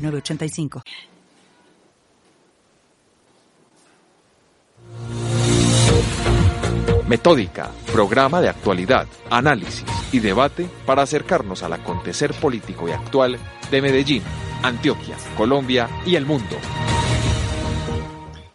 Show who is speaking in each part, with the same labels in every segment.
Speaker 1: 985.
Speaker 2: Metódica, programa de actualidad, análisis y debate para acercarnos al acontecer político y actual de Medellín, Antioquia, Colombia y el mundo.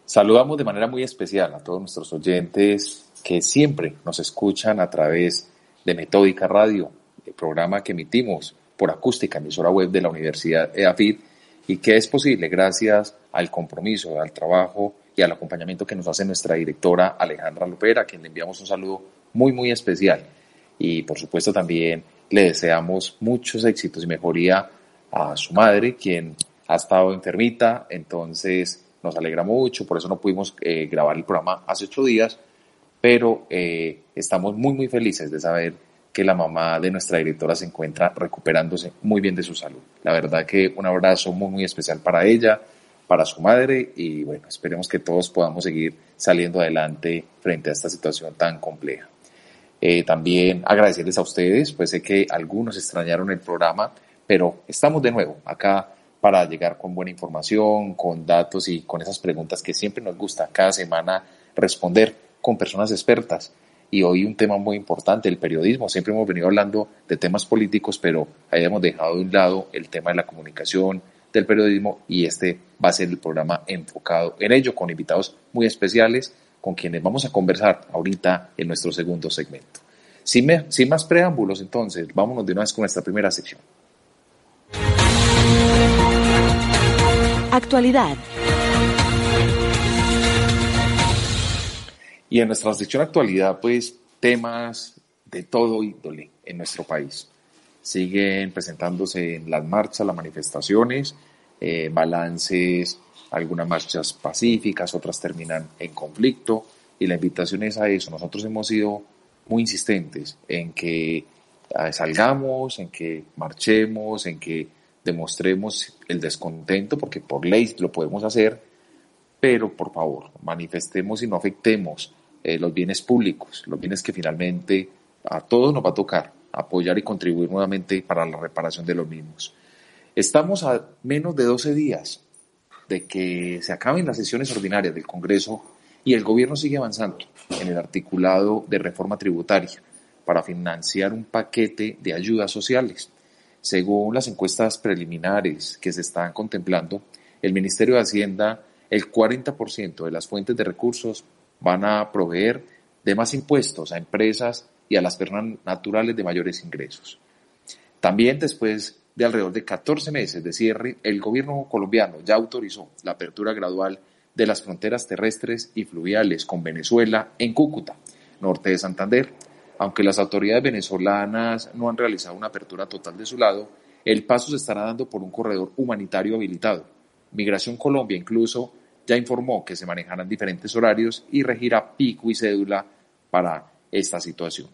Speaker 3: Saludamos de manera muy especial a todos nuestros oyentes que siempre nos escuchan a través de Metódica Radio, el programa que emitimos por acústica, emisora web de la Universidad EAFID y que es posible gracias al compromiso, al trabajo y al acompañamiento que nos hace nuestra directora Alejandra Lopera, a quien le enviamos un saludo muy, muy especial. Y por supuesto también le deseamos muchos éxitos y mejoría a su madre, quien ha estado enfermita, entonces nos alegra mucho, por eso no pudimos eh, grabar el programa hace ocho días, pero eh, estamos muy, muy felices de saber que la mamá de nuestra directora se encuentra recuperándose muy bien de su salud. La verdad que un abrazo muy, muy especial para ella, para su madre y bueno, esperemos que todos podamos seguir saliendo adelante frente a esta situación tan compleja. Eh, también agradecerles a ustedes, pues sé que algunos extrañaron el programa, pero estamos de nuevo acá para llegar con buena información, con datos y con esas preguntas que siempre nos gusta cada semana responder con personas expertas y hoy un tema muy importante, el periodismo. Siempre hemos venido hablando de temas políticos, pero hemos dejado de un lado el tema de la comunicación, del periodismo y este va a ser el programa enfocado en ello con invitados muy especiales con quienes vamos a conversar ahorita en nuestro segundo segmento. Sin, sin más preámbulos, entonces, vámonos de una vez con nuestra primera sección.
Speaker 1: Actualidad.
Speaker 3: Y en nuestra sección actualidad, pues temas de todo índole en nuestro país. Siguen presentándose en las marchas, las manifestaciones, eh, balances, algunas marchas pacíficas, otras terminan en conflicto. Y la invitación es a eso. Nosotros hemos sido muy insistentes en que eh, salgamos, en que marchemos, en que demostremos el descontento, porque por ley lo podemos hacer, pero por favor, manifestemos y no afectemos eh, los bienes públicos, los bienes que finalmente a todos nos va a tocar apoyar y contribuir nuevamente para la reparación de los mismos. Estamos a menos de 12 días de que se acaben las sesiones ordinarias del Congreso y el gobierno sigue avanzando en el articulado de reforma tributaria para financiar un paquete de ayudas sociales. Según las encuestas preliminares que se están contemplando, el Ministerio de Hacienda, el 40% de las fuentes de recursos van a proveer de más impuestos a empresas y a las personas naturales de mayores ingresos. También después de alrededor de 14 meses de cierre, el gobierno colombiano ya autorizó la apertura gradual de las fronteras terrestres y fluviales con Venezuela en Cúcuta, norte de Santander. Aunque las autoridades venezolanas no han realizado una apertura total de su lado, el paso se estará dando por un corredor humanitario habilitado. Migración Colombia incluso ya informó que se manejarán diferentes horarios y regirá pico y cédula para esta situación.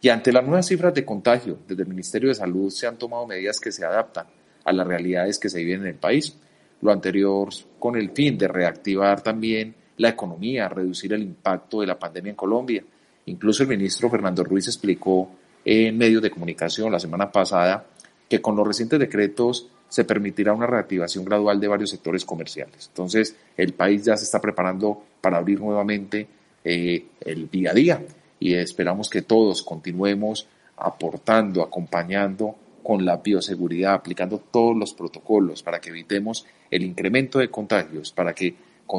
Speaker 3: Y ante las nuevas cifras de contagio, desde el Ministerio de Salud se han tomado medidas que se adaptan a las realidades que se viven en el país. Lo anterior con el fin de reactivar también la economía, reducir el impacto de la pandemia en Colombia. Incluso el ministro Fernando Ruiz explicó en medios de comunicación la semana pasada que con los recientes decretos se permitirá una reactivación gradual de varios sectores comerciales. Entonces, el país ya se está preparando para abrir nuevamente eh, el día a día y esperamos que todos continuemos aportando, acompañando con la bioseguridad, aplicando todos los protocolos para que evitemos el incremento de contagios, para que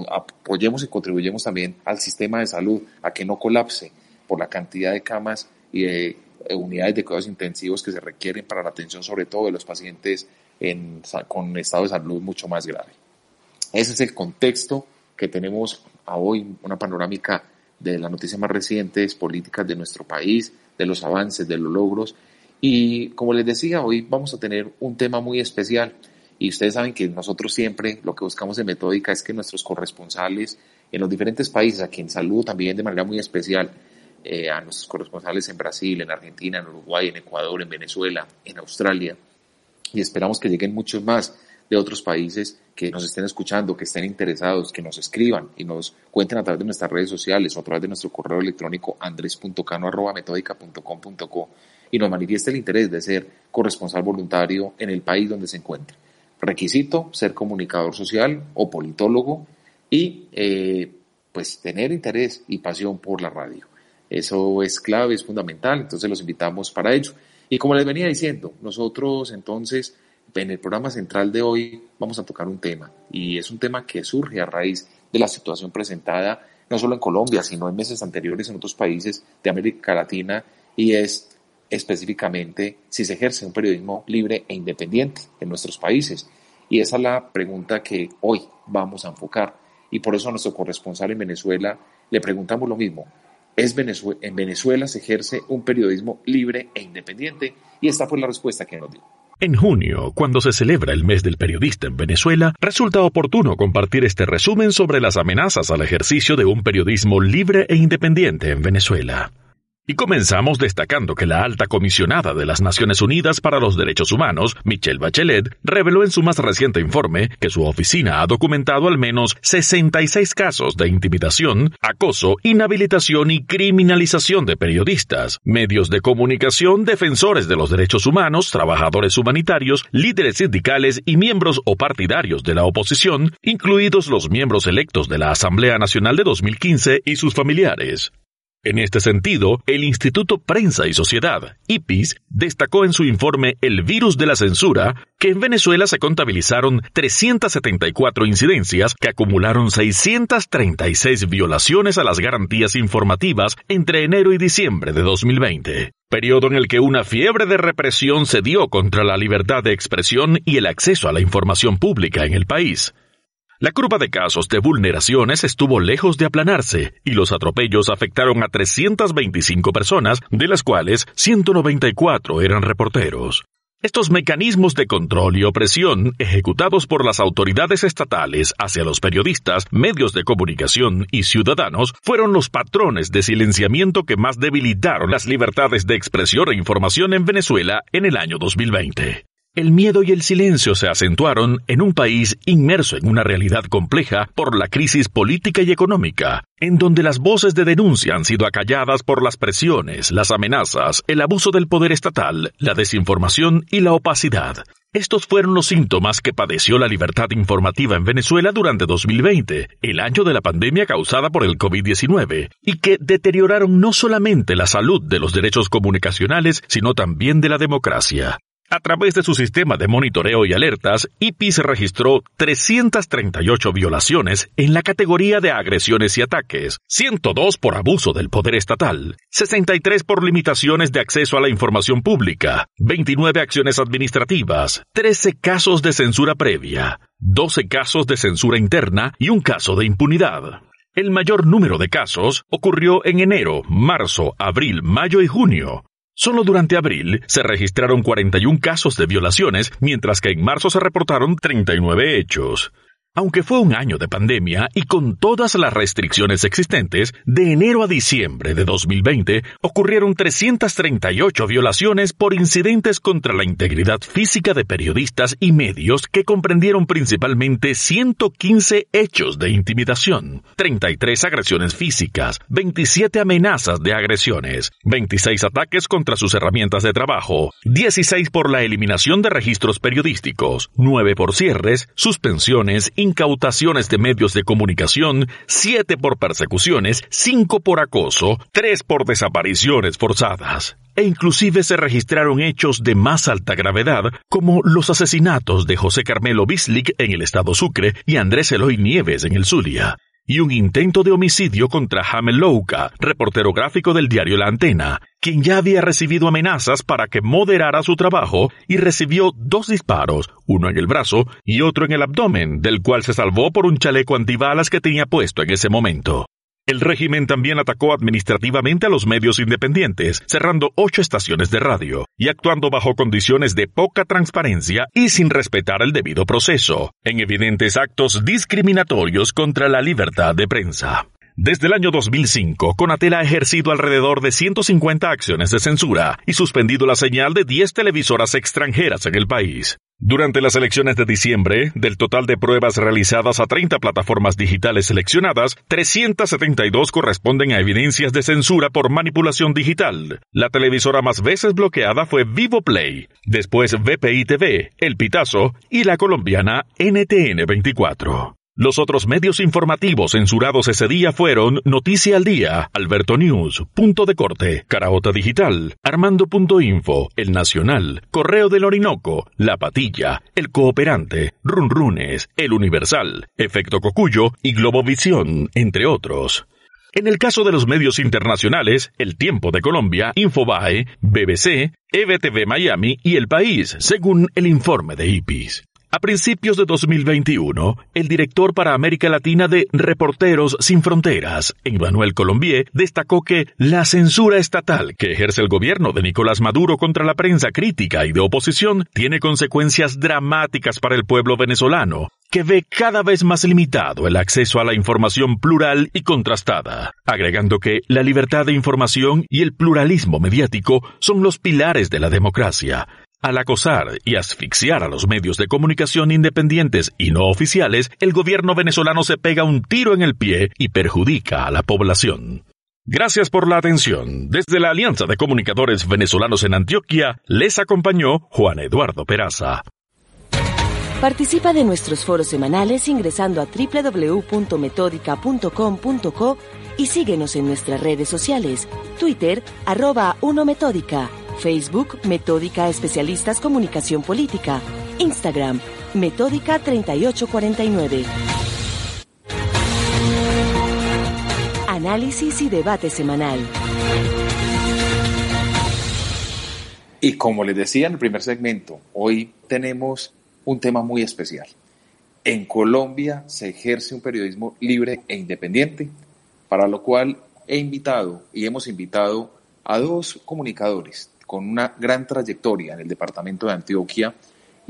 Speaker 3: apoyemos y contribuyamos también al sistema de salud a que no colapse por la cantidad de camas y de eh, unidades de cuidados intensivos que se requieren para la atención sobre todo de los pacientes en, con estado de salud mucho más grave. Ese es el contexto que tenemos a hoy, una panorámica de las noticias más recientes, políticas de nuestro país, de los avances, de los logros. Y como les decía, hoy vamos a tener un tema muy especial Y ustedes saben que nosotros siempre lo que buscamos en Metódica es que nuestros corresponsales en los diferentes países, a quien saludo también de manera muy especial, eh, a nuestros corresponsales en Brasil, en Argentina, en Uruguay, en Ecuador, en Venezuela, en Australia, y esperamos que lleguen muchos más de otros países que nos estén escuchando, que estén interesados, que nos escriban y nos cuenten a través de nuestras redes sociales o a través de nuestro correo electrónico andres.cano.metódica.com.co y nos manifieste el interés de ser corresponsal voluntario en el país donde se encuentre. Requisito, ser comunicador social o politólogo y eh, pues tener interés y pasión por la radio. Eso es clave, es fundamental, entonces los invitamos para ello. Y como les venía diciendo, nosotros entonces en el programa central de hoy vamos a tocar un tema y es un tema que surge a raíz de la situación presentada no solo en Colombia, sino en meses anteriores en otros países de América Latina y es específicamente si se ejerce un periodismo libre e independiente en nuestros países. Y esa es la pregunta que hoy vamos a enfocar. Y por eso a nuestro corresponsal en Venezuela le preguntamos lo mismo. ¿Es en Venezuela se ejerce un periodismo libre e independiente? Y esta fue la respuesta que nos dio.
Speaker 4: En junio, cuando se celebra el mes del periodista en Venezuela, resulta oportuno compartir este resumen sobre las amenazas al ejercicio de un periodismo libre e independiente en Venezuela. Y comenzamos destacando que la alta comisionada de las Naciones Unidas para los Derechos Humanos, Michelle Bachelet, reveló en su más reciente informe que su oficina ha documentado al menos 66 casos de intimidación, acoso, inhabilitación y criminalización de periodistas, medios de comunicación, defensores de los derechos humanos, trabajadores humanitarios, líderes sindicales y miembros o partidarios de la oposición, incluidos los miembros electos de la Asamblea Nacional de 2015 y sus familiares. En este sentido, el Instituto Prensa y Sociedad, IPIS, destacó en su informe El virus de la censura que en Venezuela se contabilizaron 374 incidencias que acumularon 636 violaciones a las garantías informativas entre enero y diciembre de 2020 periodo en el que una fiebre de represión se dio contra la libertad de expresión y el acceso a la información pública en el país. La curva de casos de vulneraciones estuvo lejos de aplanarse y los atropellos afectaron a 325 personas, de las cuales 194 eran reporteros. Estos mecanismos de control y opresión ejecutados por las autoridades estatales hacia los periodistas, medios de comunicación y ciudadanos fueron los patrones de silenciamiento que más debilitaron las libertades de expresión e información en Venezuela en el año 2020. El miedo y el silencio se acentuaron en un país inmerso en una realidad compleja por la crisis política y económica, en donde las voces de denuncia han sido acalladas por las presiones, las amenazas, el abuso del poder estatal, la desinformación y la opacidad. Estos fueron los síntomas que padeció la libertad informativa en Venezuela durante 2020, el año de la pandemia causada por el COVID-19, y que deterioraron no solamente la salud de los derechos comunicacionales, sino también de la democracia. A través de su sistema de monitoreo y alertas, IPIS registró 338 violaciones en la categoría de agresiones y ataques, 102 por abuso del poder estatal, 63 por limitaciones de acceso a la información pública, 29 acciones administrativas, 13 casos de censura previa, 12 casos de censura interna y un caso de impunidad. El mayor número de casos ocurrió en enero, marzo, abril, mayo y junio, Solo durante abril se registraron 41 casos de violaciones, mientras que en marzo se reportaron 39 hechos. Aunque fue un año de pandemia y con todas las restricciones existentes, de enero a diciembre de 2020 ocurrieron 338 violaciones por incidentes contra la integridad física de periodistas y medios que comprendieron principalmente 115 hechos de intimidación, 33 agresiones físicas, 27 amenazas de agresiones, 26 ataques contra sus herramientas de trabajo, 16 por la eliminación de registros periodísticos, 9 por cierres, suspensiones incautaciones de medios de comunicación, siete por persecuciones, cinco por acoso, tres por desapariciones forzadas. E inclusive se registraron hechos de más alta gravedad, como los asesinatos de José Carmelo Bislik en el estado Sucre y Andrés Eloy Nieves en el Zulia y un intento de homicidio contra Hamel Louka, reportero gráfico del diario La Antena, quien ya había recibido amenazas para que moderara su trabajo y recibió dos disparos, uno en el brazo y otro en el abdomen, del cual se salvó por un chaleco antibalas que tenía puesto en ese momento. El régimen también atacó administrativamente a los medios independientes, cerrando ocho estaciones de radio y actuando bajo condiciones de poca transparencia y sin respetar el debido proceso, en evidentes actos discriminatorios contra la libertad de prensa. Desde el año 2005, Conatel ha ejercido alrededor de 150 acciones de censura y suspendido la señal de 10 televisoras extranjeras en el país. Durante las elecciones de diciembre, del total de pruebas realizadas a 30 plataformas digitales seleccionadas, 372 corresponden a evidencias de censura por manipulación digital. La televisora más veces bloqueada fue Vivo Play, después VPI TV, El Pitazo y la colombiana NTN 24. Los otros medios informativos censurados ese día fueron Noticia al Día, Alberto News, Punto de Corte, Caraota Digital, Armando.info, El Nacional, Correo del Orinoco, La Patilla, El Cooperante, Runrunes, El Universal, Efecto Cocuyo y Globovisión, entre otros. En el caso de los medios internacionales, El Tiempo de Colombia, Infobae, BBC, EBTV Miami y El País, según el informe de IPIS. A principios de 2021, el director para América Latina de Reporteros Sin Fronteras, Emmanuel Colombier, destacó que la censura estatal que ejerce el gobierno de Nicolás Maduro contra la prensa crítica y de oposición tiene consecuencias dramáticas para el pueblo venezolano, que ve cada vez más limitado el acceso a la información plural y contrastada, agregando que la libertad de información y el pluralismo mediático son los pilares de la democracia al acosar y asfixiar a los medios de comunicación independientes y no oficiales, el gobierno venezolano se pega un tiro en el pie y perjudica a la población. Gracias por la atención. Desde la Alianza de Comunicadores Venezolanos en Antioquia, les acompañó Juan Eduardo Peraza.
Speaker 5: Participa de nuestros foros semanales ingresando a www.metódica.com.co y síguenos en nuestras redes sociales, Twitter, arroba 1Metódica Facebook Metódica Especialistas Comunicación Política. Instagram Metódica 3849. Análisis y debate semanal.
Speaker 3: Y como les decía en el primer segmento, hoy tenemos un tema muy especial. En Colombia se ejerce un periodismo libre e independiente, para lo cual he invitado y hemos invitado a dos comunicadores con una gran trayectoria en el departamento de Antioquia.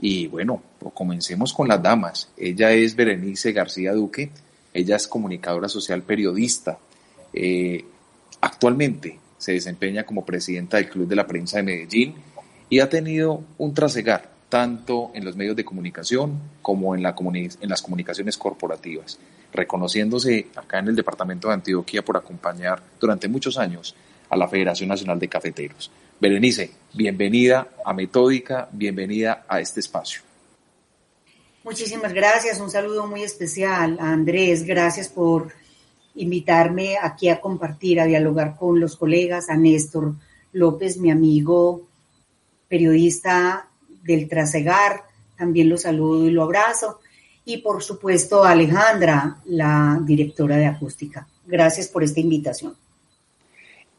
Speaker 3: Y bueno, pues comencemos con las damas. Ella es Berenice García Duque, ella es comunicadora social periodista. Eh, actualmente se desempeña como presidenta del Club de la Prensa de Medellín y ha tenido un trasegar tanto en los medios de comunicación como en, la en las comunicaciones corporativas, reconociéndose acá en el departamento de Antioquia por acompañar durante muchos años a la Federación Nacional de Cafeteros. Berenice, bienvenida a Metódica, bienvenida a este espacio.
Speaker 6: Muchísimas gracias, un saludo muy especial a Andrés, gracias por invitarme aquí a compartir, a dialogar con los colegas, a Néstor López, mi amigo periodista del Trasegar, también lo saludo y lo abrazo, y por supuesto a Alejandra, la directora de acústica. Gracias por esta invitación.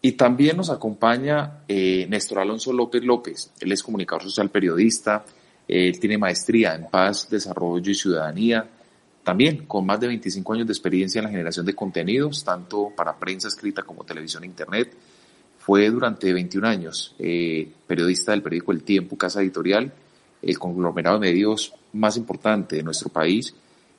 Speaker 3: Y también nos acompaña eh, Néstor Alonso López López. Él es comunicador social periodista, él tiene maestría en paz, desarrollo y ciudadanía, también con más de 25 años de experiencia en la generación de contenidos, tanto para prensa escrita como televisión e internet. Fue durante 21 años eh, periodista del periódico El Tiempo, Casa Editorial, el conglomerado de medios más importante de nuestro país,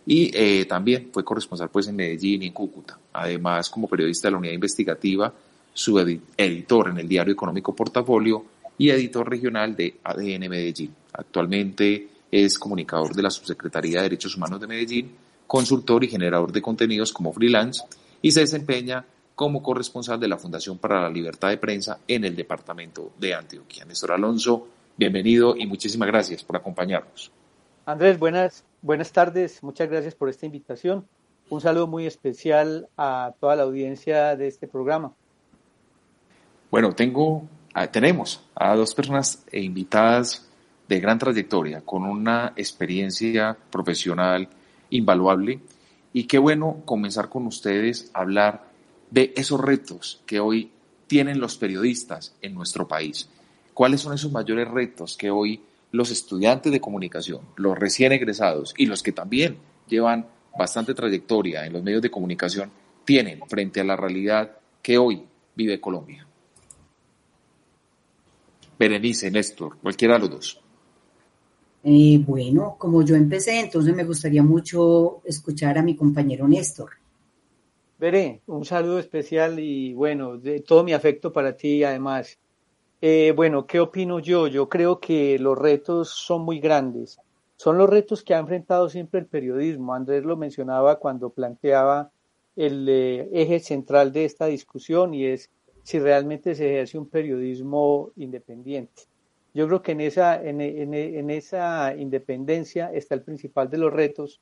Speaker 3: y eh, también fue corresponsal pues en Medellín y en Cúcuta. Además, como periodista de la unidad investigativa, su editor en el diario económico Portafolio y editor regional de ADN Medellín. Actualmente es comunicador de la Subsecretaría de Derechos Humanos de Medellín, consultor y generador de contenidos como freelance y se desempeña como corresponsal de la Fundación para la Libertad de Prensa en el departamento de Antioquia. Néstor Alonso, bienvenido y muchísimas gracias por acompañarnos.
Speaker 7: Andrés, buenas, buenas tardes, muchas gracias por esta invitación. Un saludo muy especial a toda la audiencia de este programa.
Speaker 3: Bueno, tengo, ah, tenemos a dos personas invitadas de gran trayectoria, con una experiencia profesional invaluable. Y qué bueno comenzar con ustedes a hablar de esos retos que hoy tienen los periodistas en nuestro país. ¿Cuáles son esos mayores retos que hoy los estudiantes de comunicación, los recién egresados y los que también llevan bastante trayectoria en los medios de comunicación tienen frente a la realidad que hoy vive Colombia? Berenice, Néstor, cualquiera de los dos.
Speaker 6: Eh, bueno, como yo empecé, entonces me gustaría mucho escuchar a mi compañero Néstor.
Speaker 7: Veré, un saludo especial y bueno, de todo mi afecto para ti además. Eh, bueno, ¿qué opino yo? Yo creo que los retos son muy grandes. Son los retos que ha enfrentado siempre el periodismo. Andrés lo mencionaba cuando planteaba el eh, eje central de esta discusión y es si realmente se ejerce un periodismo independiente. Yo creo que en esa, en, esa independencia está el principal de los retos,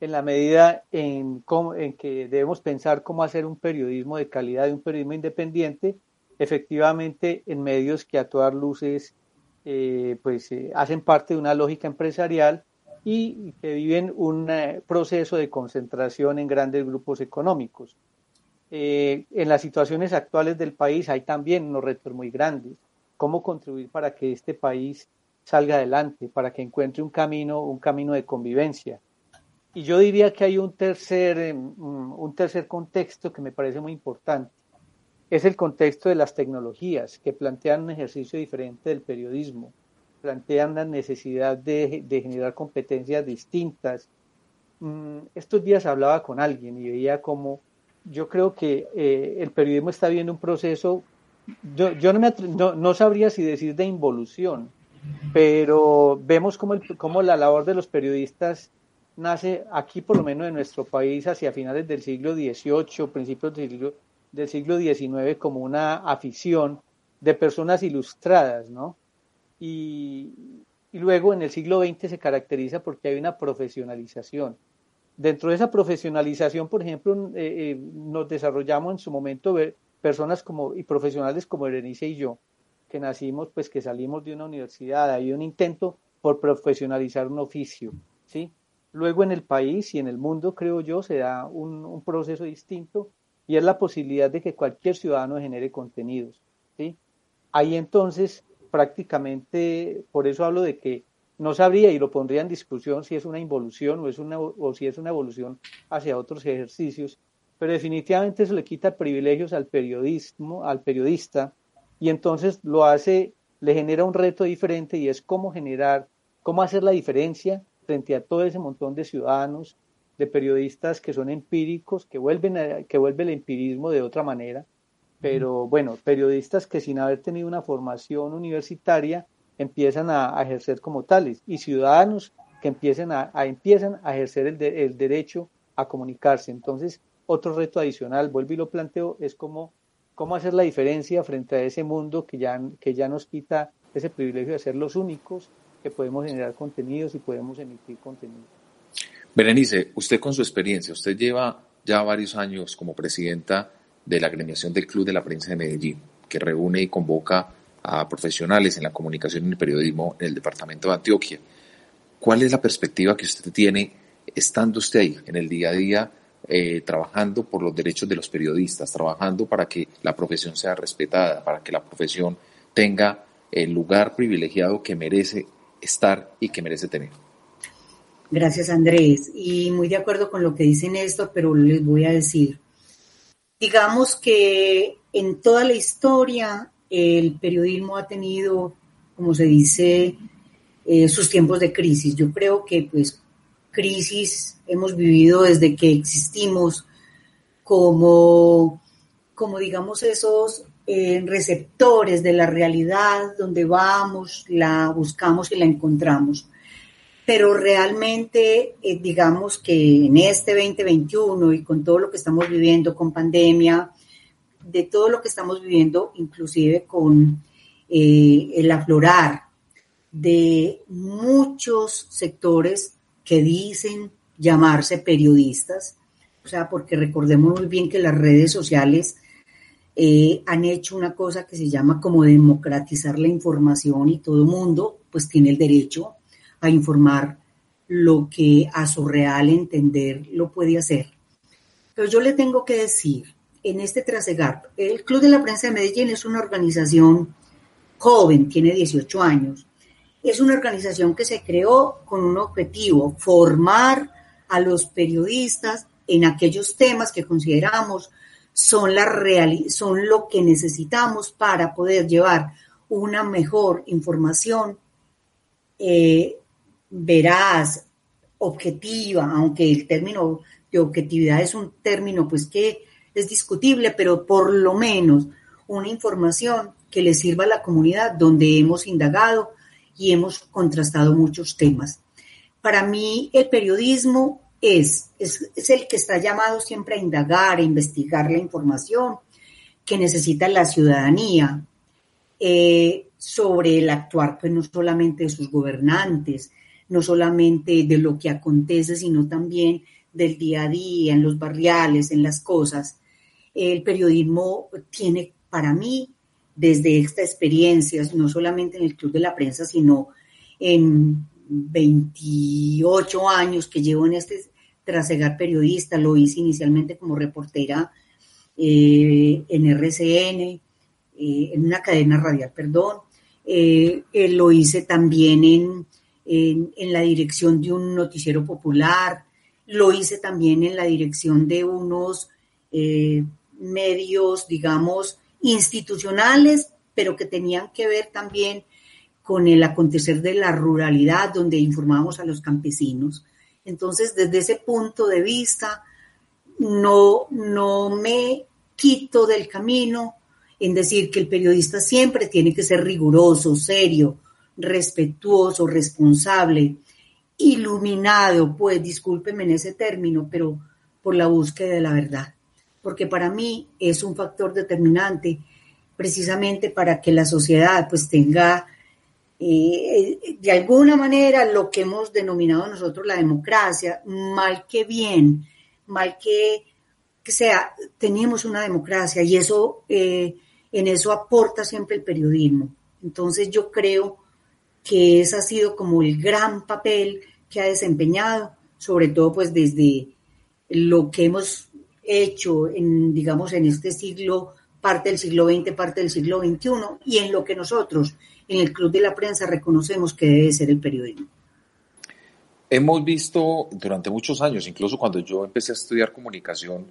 Speaker 7: en la medida en, en que debemos pensar cómo hacer un periodismo de calidad y un periodismo independiente, efectivamente en medios que a todas luces eh, pues, eh, hacen parte de una lógica empresarial y que viven un eh, proceso de concentración en grandes grupos económicos. En las situaciones actuales del país hay también unos retos muy grandes cómo contribuir para que este país salga adelante, para que encuentre un camino, un camino de convivencia. Y yo diría que hay un tercer, em, un tercer contexto que me parece muy importante. Es el contexto de las tecnologías, que plantean un ejercicio diferente del periodismo, plantean la necesidad de, generar competencias distintas. Mm, estos días hablaba con alguien y veía como yo creo que eh, el periodismo está viendo un proceso yo, yo no, me no, sabría si decir de involución, pero vemos como, el, como la labor de los periodistas nace aquí, por lo menos en nuestro país, hacia finales del siglo XVIII, principios del siglo, del siglo XIX, como una afición de personas ilustradas, ¿no? Y, y luego en el siglo XX se caracteriza porque hay una profesionalización. Dentro de esa profesionalización, por ejemplo, eh, eh, nos desarrollamos en su momento personas como, y profesionales como Berenice y yo, que nacimos, pues que salimos de una universidad, hay un intento por profesionalizar un oficio, ¿sí? Luego en el país y en el mundo, creo yo, se da un, un proceso distinto y es la posibilidad de que cualquier ciudadano genere contenidos, ¿sí? Ahí entonces prácticamente, por eso hablo de que no sabría y lo pondría en discusión si es una involución o, es una, o si es una evolución hacia otros ejercicios, pero definitivamente eso le quita privilegios al periodismo, al periodista, y entonces lo hace, le genera un reto diferente y es cómo generar, cómo hacer la diferencia frente a todo ese montón de ciudadanos, de periodistas que son empíricos, que vuelven que vuelve el empirismo de otra manera, pero bueno, periodistas que sin haber tenido una formación universitaria empiezan a, ejercer como tales y ciudadanos que empiezan a, empiezan a ejercer el, el derecho a comunicarse. Entonces, otro reto adicional, vuelvo y lo planteo, es cómo, cómo hacer la diferencia frente a ese mundo que ya, que ya nos quita ese privilegio de ser los únicos que podemos generar contenidos y podemos emitir contenidos.
Speaker 3: Berenice, usted con su experiencia, usted lleva ya varios años como presidenta de la agremiación del Club de la Prensa de Medellín, que reúne y convoca profesionales en la comunicación y el periodismo en el departamento de Antioquia. ¿Cuál es la perspectiva que usted tiene estando usted ahí en el día a día eh, trabajando por los derechos de los periodistas, trabajando para que la profesión sea respetada, para que la profesión tenga el lugar privilegiado que merece estar y que merece tener.
Speaker 6: Gracias Andrés. Y muy de acuerdo con lo que dicen esto, pero les voy a decir, digamos que en toda la historia el periodismo ha tenido, como se dice, eh, sus tiempos de crisis. Yo creo que pues crisis hemos vivido desde que existimos como, como digamos, esos eh, receptores de la realidad, donde vamos, la buscamos y la encontramos. Pero realmente, eh, digamos que en este 2021 y con todo lo que estamos viviendo, con pandemia, de todo lo que estamos viviendo, inclusive con eh, el aflorar de muchos sectores que dicen llamarse periodistas, o sea, porque recordemos muy bien que las redes sociales eh, han hecho una cosa que se llama como democratizar la información y todo mundo pues tiene el derecho a informar lo que a su real entender lo puede hacer. Pero yo le tengo que decir, en este trasegar, el Club de la Prensa de Medellín es una organización joven, tiene 18 años, es una organización que se creó con un objetivo, formar a los periodistas en aquellos temas que consideramos son, la son lo que necesitamos para poder llevar una mejor información eh, veraz, objetiva, aunque el término de objetividad es un término pues que es discutible, pero por lo menos una información que le sirva a la comunidad donde hemos indagado y hemos contrastado muchos temas. Para mí el periodismo es, es, el que está llamado siempre a indagar, a investigar la información que necesita la ciudadanía eh, sobre el actuar, pues no solamente de sus gobernantes, no solamente de lo que acontece, sino también del día a día, en los barriales, en las cosas. El periodismo tiene para mí, desde esta experiencia, no solamente en el Club de la Prensa, sino en 28 años que llevo en este trasegar periodista, lo hice inicialmente como reportera eh, en RCN, eh, en una cadena radial, perdón, eh, lo hice también en, en, la dirección de un noticiero popular, lo hice también en la dirección de unos medios, digamos, institucionales, pero que tenían que ver también con el acontecer de la ruralidad, donde informábamos a los campesinos. Entonces, desde ese punto de vista, no, no me quito del camino en decir que el periodista siempre tiene que ser riguroso, serio, respetuoso, responsable, iluminado, pues discúlpeme en ese término, pero por la búsqueda de la verdad, porque para mí es un factor determinante precisamente para que la sociedad pues tenga eh, de alguna manera lo que hemos denominado nosotros la democracia, mal que bien, mal que, sea, tenemos una democracia y eso, eh, en eso aporta siempre el periodismo. Entonces yo creo que ese ha sido como el gran papel que ha desempeñado, sobre todo pues desde lo que hemos hecho en, digamos, en este siglo, parte del siglo XX, parte del siglo XXI, y en lo que nosotros en el Club de la Prensa reconocemos que debe ser el periodismo.
Speaker 3: Hemos visto durante muchos años, incluso cuando yo empecé a estudiar comunicación,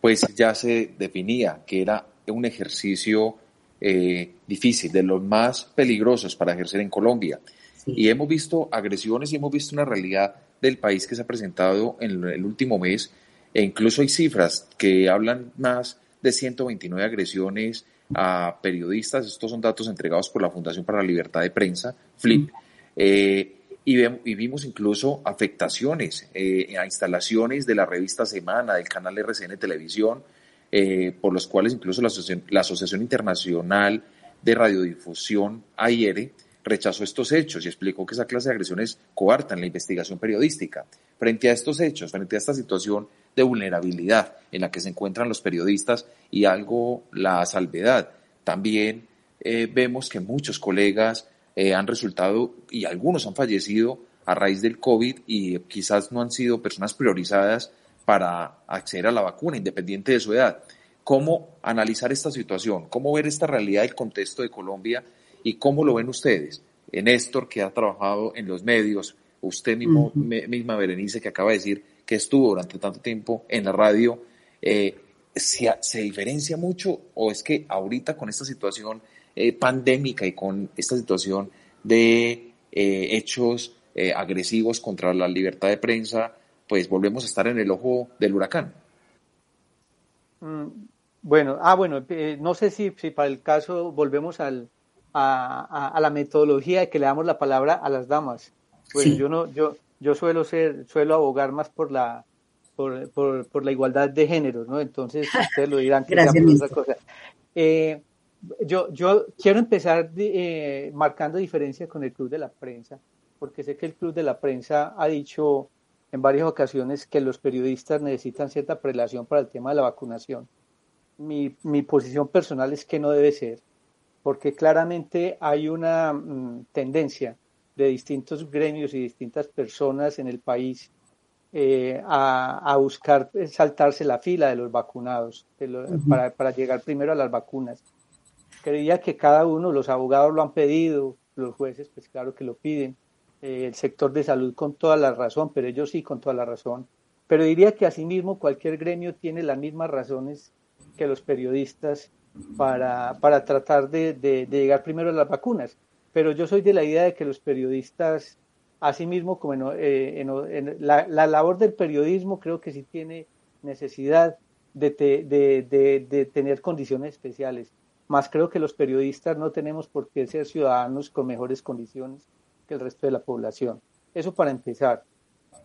Speaker 3: pues ya se definía que era un ejercicio eh, difícil, de los más peligrosos para ejercer en Colombia. Y hemos visto agresiones y hemos visto una realidad del país que se ha presentado en el último mes. E incluso hay cifras que hablan más de 129 agresiones a periodistas. Estos son datos entregados por la Fundación para la Libertad de Prensa, FLIP. Eh, y, vimos incluso afectaciones eh, a instalaciones de la revista Semana, del canal RCN Televisión, eh, por los cuales incluso la Asociación, la Asociación Internacional de Radiodifusión, AIR, rechazó estos hechos y explicó que esa clase de agresiones coartan la investigación periodística. Frente a estos hechos, frente a esta situación de vulnerabilidad en la que se encuentran los periodistas y algo la salvedad, también eh, vemos que muchos colegas eh, han resultado y algunos han fallecido a raíz del COVID y quizás no han sido personas priorizadas para acceder a la vacuna, independiente de su edad. ¿Cómo analizar esta situación? ¿Cómo ver esta realidad del contexto de Colombia ¿Y cómo lo ven ustedes? Néstor, que ha trabajado en los medios, usted mismo, misma, Berenice, que acaba de decir que estuvo durante tanto tiempo en la radio, eh, ¿se, diferencia mucho o es que ahorita con esta situación eh, pandémica y con esta situación de eh, hechos agresivos contra la libertad de prensa, pues volvemos a estar en el ojo del huracán?
Speaker 7: Mm, bueno, ah, bueno, no sé si, si para el caso volvemos al, a, la metodología de que le damos la palabra a las damas. Pues yo no, yo, yo suelo ser, suelo abogar más por la, por, por, la igualdad de género, ¿no? Entonces ustedes lo dirán que otra cosa. Eh, yo, yo quiero empezar eh, marcando diferencia con el Club de la Prensa, porque sé que el Club de la Prensa ha dicho en varias ocasiones que los periodistas necesitan cierta prelación para el tema de la vacunación. Mi, mi posición personal es que no debe ser porque claramente hay una mm, tendencia de distintos gremios y distintas personas en el país eh, a, buscar saltarse la fila de los vacunados para, llegar primero a las vacunas. Creía que cada uno, los abogados lo han pedido, los jueces, pues claro que lo piden, eh, el sector de salud con toda la razón, pero ellos sí con toda la razón, pero diría que asimismo cualquier gremio tiene las mismas razones que los periodistas para, para tratar de, de, llegar primero a las vacunas. Pero yo soy de la idea de que los periodistas, asimismo como en, eh, la, la, labor del periodismo creo que sí tiene necesidad de, de, de tener condiciones especiales. Más creo que los periodistas no tenemos por qué ser ciudadanos con mejores condiciones que el resto de la población. Eso para empezar.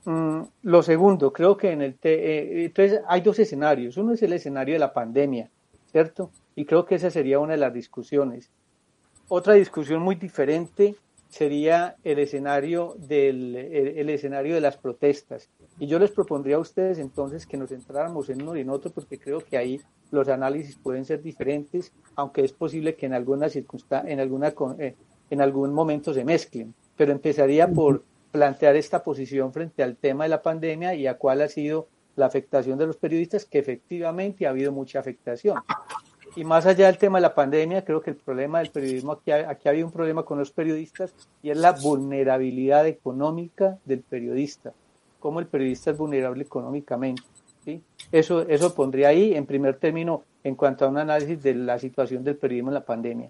Speaker 7: Mm, lo segundo, creo que en el... Eh, entonces hay dos escenarios. Uno es el escenario de la pandemia, ¿cierto? Y creo que esa sería una de las discusiones. Otra discusión muy diferente sería el escenario del el, escenario de las protestas. Y yo les propondría a ustedes entonces que nos centráramos en uno y en otro porque creo que ahí los análisis pueden ser diferentes, aunque es posible que en alguna en alguna eh, en algún momento se mezclen. Pero empezaría por plantear esta posición frente al tema de la pandemia y a cuál ha sido la afectación de los periodistas, que efectivamente ha habido mucha afectación. Y más allá del tema de la pandemia, creo que el problema del periodismo, aquí, aquí había un problema con los periodistas y es la vulnerabilidad económica del periodista, cómo el periodista es vulnerable económicamente. ¿sí? Eso, eso pondría ahí, en primer término, en cuanto a un análisis de la situación del periodismo en la pandemia.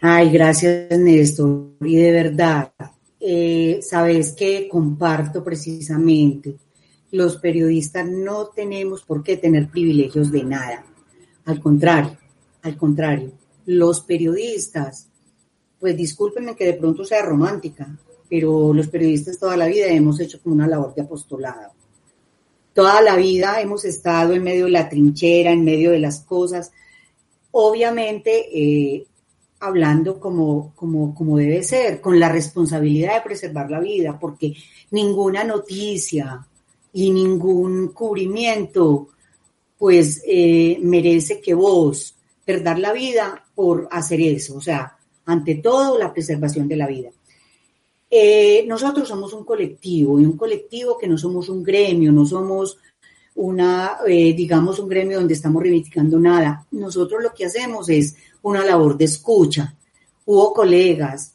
Speaker 6: Ay, gracias Néstor. Y de verdad, eh, sabes que comparto precisamente los periodistas no tenemos por qué tener privilegios de nada. Al contrario, al contrario, los periodistas, pues discúlpenme que de pronto sea romántica, pero los periodistas toda la vida hemos hecho como una labor de apostolado. Toda la vida hemos estado en medio de la trinchera, en medio de las cosas, obviamente eh, hablando como, como, como debe ser, con la responsabilidad de preservar la vida, porque ninguna noticia, y ningún cubrimiento, pues eh, merece que vos perdas la vida por hacer eso. O sea, ante todo, la preservación de la vida. Eh, nosotros somos un colectivo y un colectivo que no somos un gremio, no somos una, eh, digamos, un gremio donde estamos reivindicando nada. Nosotros lo que hacemos es una labor de escucha. Hubo colegas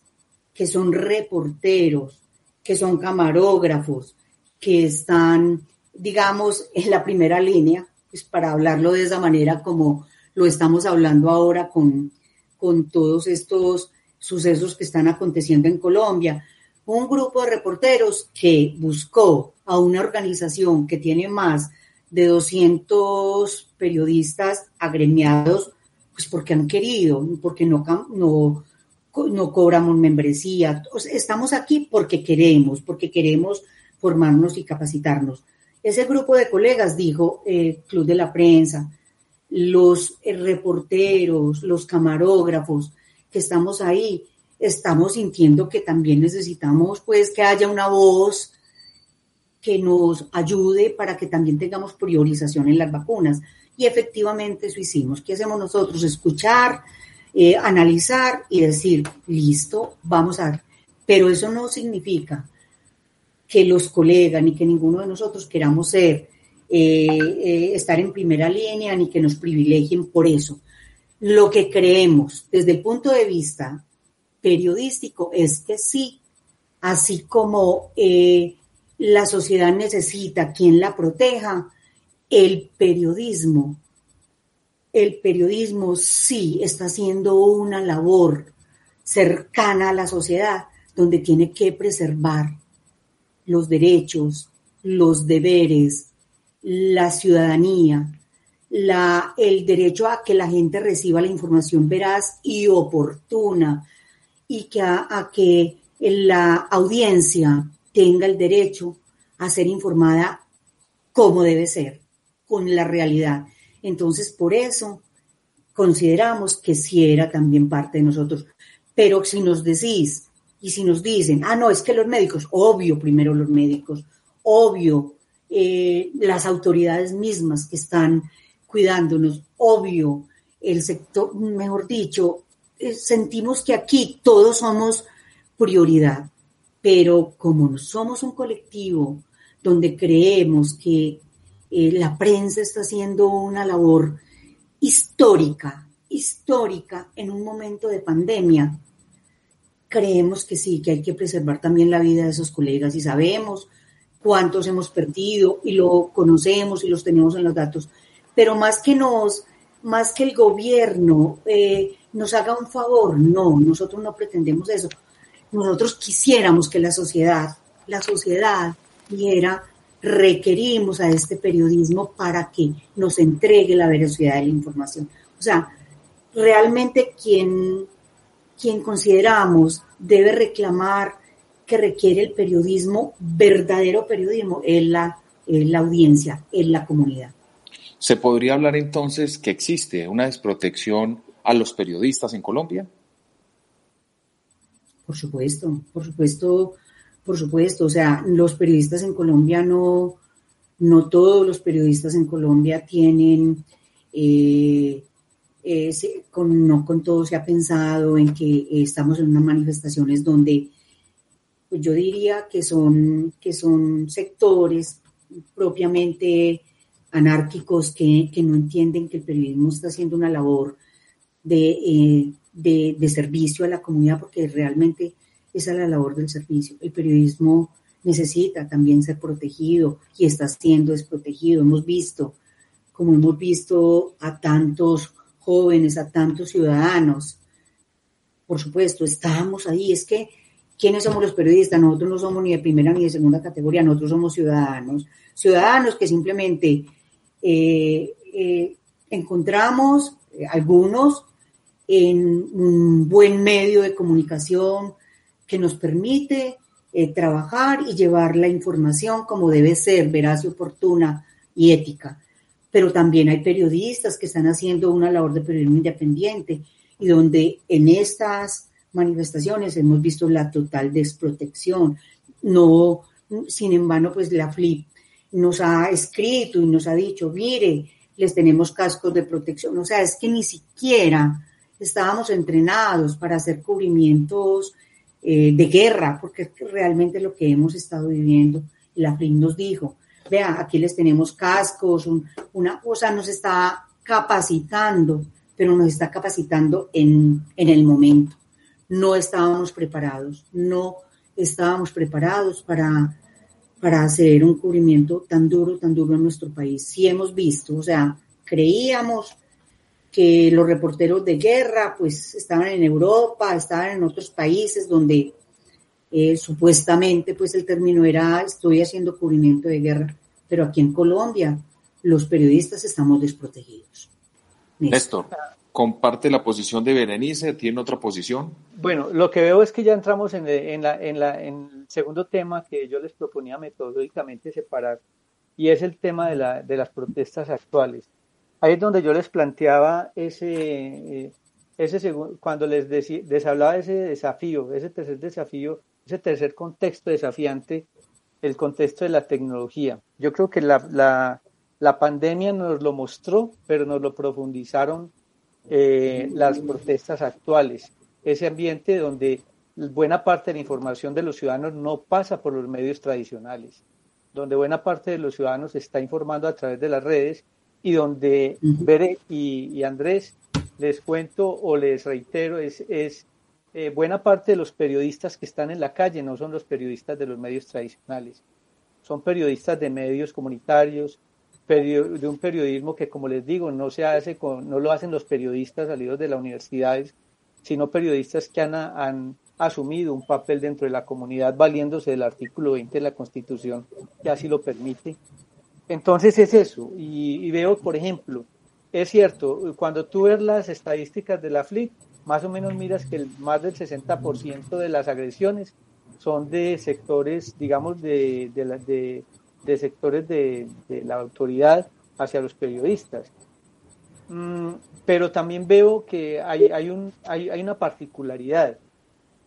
Speaker 6: que son reporteros, que son camarógrafos, que están, digamos, en la primera línea, pues para hablarlo de esa manera como lo estamos hablando ahora con, con todos estos sucesos que están aconteciendo en Colombia. Un grupo de reporteros que buscó a una organización que tiene más de 200 periodistas agremiados, pues porque han querido, porque no, no, no cobramos membresía. Estamos aquí porque queremos, porque queremos formarnos y capacitarnos. Ese grupo de colegas dijo, eh, Club de la Prensa, los eh, reporteros, los camarógrafos que estamos ahí, estamos sintiendo que también necesitamos pues que haya una voz que nos ayude para que también tengamos priorización en las vacunas. Y efectivamente eso hicimos. ¿Qué hacemos nosotros? Escuchar, eh, analizar y decir, listo, vamos a. Pero eso no significa que los colegas ni que ninguno de nosotros queramos ser, eh, eh, estar en primera línea ni que nos privilegien por eso. Lo que creemos desde el punto de vista periodístico es que sí, así como eh, la sociedad necesita quien la proteja, el periodismo, el periodismo sí está haciendo una labor cercana a la sociedad donde tiene que preservar los derechos, los deberes, la ciudadanía, el derecho a que la gente reciba la información veraz y oportuna y que a, que la audiencia tenga el derecho a ser informada como debe ser, con la realidad. Entonces, por eso consideramos que sí era también parte de nosotros. Pero si nos decís, y si nos dicen, ah, no, es que los médicos, obvio primero los médicos, obvio eh, las autoridades mismas que están cuidándonos, obvio el sector, mejor dicho, eh, sentimos que aquí todos somos prioridad, pero como somos un colectivo donde creemos que eh, la prensa está haciendo una labor histórica, histórica en un momento de pandemia, creemos que sí, que hay que preservar también la vida de esos colegas y sabemos cuántos hemos perdido y lo conocemos y los tenemos en los datos. Pero más que nos, más que el gobierno eh, nos haga un favor, no, nosotros no pretendemos eso. Nosotros quisiéramos que la sociedad, la sociedad quiera, requerimos a este periodismo para que nos entregue la veracidad de la información. O sea, realmente quien, quien consideramos debe reclamar que requiere el periodismo, verdadero periodismo, es la, la audiencia, es la comunidad.
Speaker 3: ¿Se podría hablar entonces que existe una desprotección a los periodistas en Colombia?
Speaker 6: Por supuesto, por supuesto, por supuesto. O sea, los periodistas en Colombia no, no todos los periodistas en Colombia tienen, eh, con, no con todo se ha pensado en que estamos en unas manifestaciones donde pues yo diría que son, que son sectores propiamente anárquicos que, no entienden que el periodismo está haciendo una labor eh, de, de, servicio a la comunidad, porque realmente esa es la labor del servicio. El periodismo necesita también ser protegido y está siendo desprotegido. Hemos visto, como hemos visto a tantos jóvenes, a tantos ciudadanos, por supuesto, estamos ahí. Es que ¿Quiénes somos los periodistas? Nosotros no somos ni de primera ni de segunda categoría, nosotros somos ciudadanos. Ciudadanos que simplemente eh, eh, encontramos eh, algunos en un buen medio de comunicación que nos permite trabajar y llevar la información como debe ser, veraz oportuna y ética. Pero también hay periodistas que están haciendo una labor de periodismo independiente y donde en estas manifestaciones hemos visto la total desprotección. No, sin embargo, pues la FLIP nos ha escrito y nos ha dicho, mire, les tenemos cascos de protección. O sea, es que ni siquiera estábamos entrenados para hacer cubrimientos eh, de guerra, porque es realmente lo que hemos estado viviendo. La FLIP nos dijo, vea, aquí les tenemos cascos, una cosa nos está capacitando, pero nos está capacitando en, en el momento no estábamos preparados, no estábamos preparados para, para hacer un cubrimiento tan duro, tan duro en nuestro país. Sí hemos visto, o sea, creíamos que los reporteros de guerra pues estaban en Europa, estaban en otros países donde eh, supuestamente pues el término era estoy haciendo cubrimiento de guerra, pero aquí en Colombia los periodistas estamos desprotegidos.
Speaker 3: Néstor, comparte la posición de Berenice, tiene otra posición.
Speaker 7: Bueno, lo que veo es que ya entramos en, en, la, en, la, en el segundo tema que yo les proponía metodológicamente separar, y es el tema de, la, de las protestas actuales. Ahí es donde yo les planteaba ese, eh, ese cuando les, les hablaba de ese desafío, ese tercer desafío, ese tercer contexto desafiante, el contexto de la tecnología. Yo creo que la, la, la pandemia nos lo mostró, pero nos lo profundizaron eh, las protestas actuales, ese ambiente donde buena parte de la información de los ciudadanos no pasa por los medios tradicionales, donde buena parte de los ciudadanos se está informando a través de las redes y donde Bere y, Andrés les cuento o les reitero es, es eh, buena parte de los periodistas que están en la calle no son los periodistas de los medios tradicionales, son periodistas de medios comunitarios, de un periodismo que, como les digo, no se hace con, no lo hacen los periodistas salidos de las universidades, sino periodistas que han, han asumido un papel dentro de la comunidad valiéndose del artículo 20 de la Constitución, que así lo permite. Entonces es eso. Y, veo, por ejemplo, es cierto, cuando tú ves las estadísticas de la FLIC, más o menos miras que el, más del 60% de las agresiones son de sectores, digamos, de, de, de, de sectores de, la autoridad hacia los periodistas. Mm, pero también veo que hay, hay, un, hay, hay, una particularidad.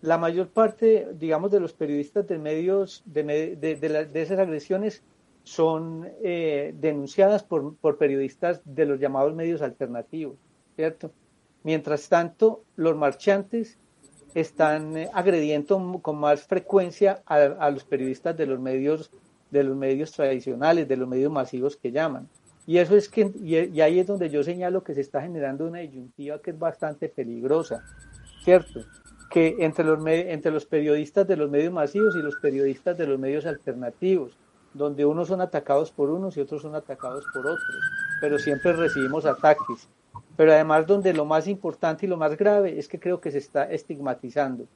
Speaker 7: La mayor parte, digamos, de los periodistas de medios, de, de, esas agresiones son eh, denunciadas por, por, periodistas de los llamados medios alternativos, ¿cierto? Mientras tanto, los marchantes están eh, agrediendo con más frecuencia a, los periodistas de los medios de los medios tradicionales, de los medios masivos que llaman. Y eso es que, y, ahí es donde yo señalo que se está generando una disyuntiva que es bastante peligrosa, ¿cierto? Que entre los, entre los periodistas de los medios masivos y los periodistas de los medios alternativos, donde unos son atacados por unos y otros son atacados por otros, pero siempre recibimos ataques. Pero además donde lo más importante y lo más grave es que creo que se está estigmatizando.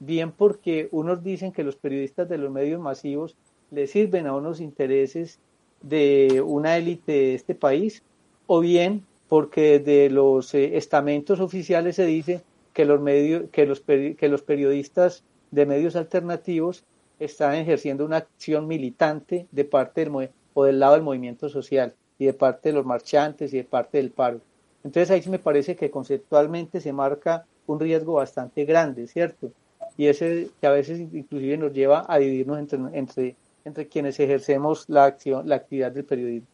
Speaker 7: Bien porque unos dicen que los periodistas de los medios masivos le sirven a unos intereses de una élite de este país, o bien porque de los eh, estamentos oficiales se dice que los, medios, que, los, que los periodistas de medios alternativos están ejerciendo una acción militante de parte del o del lado del movimiento social y de parte de los marchantes y de parte del paro. Entonces ahí sí me parece que conceptualmente se marca un riesgo bastante grande, ¿cierto? Y ese que a veces inclusive nos lleva a dividirnos entre, entre, entre quienes ejercemos la acción, la actividad del periodismo.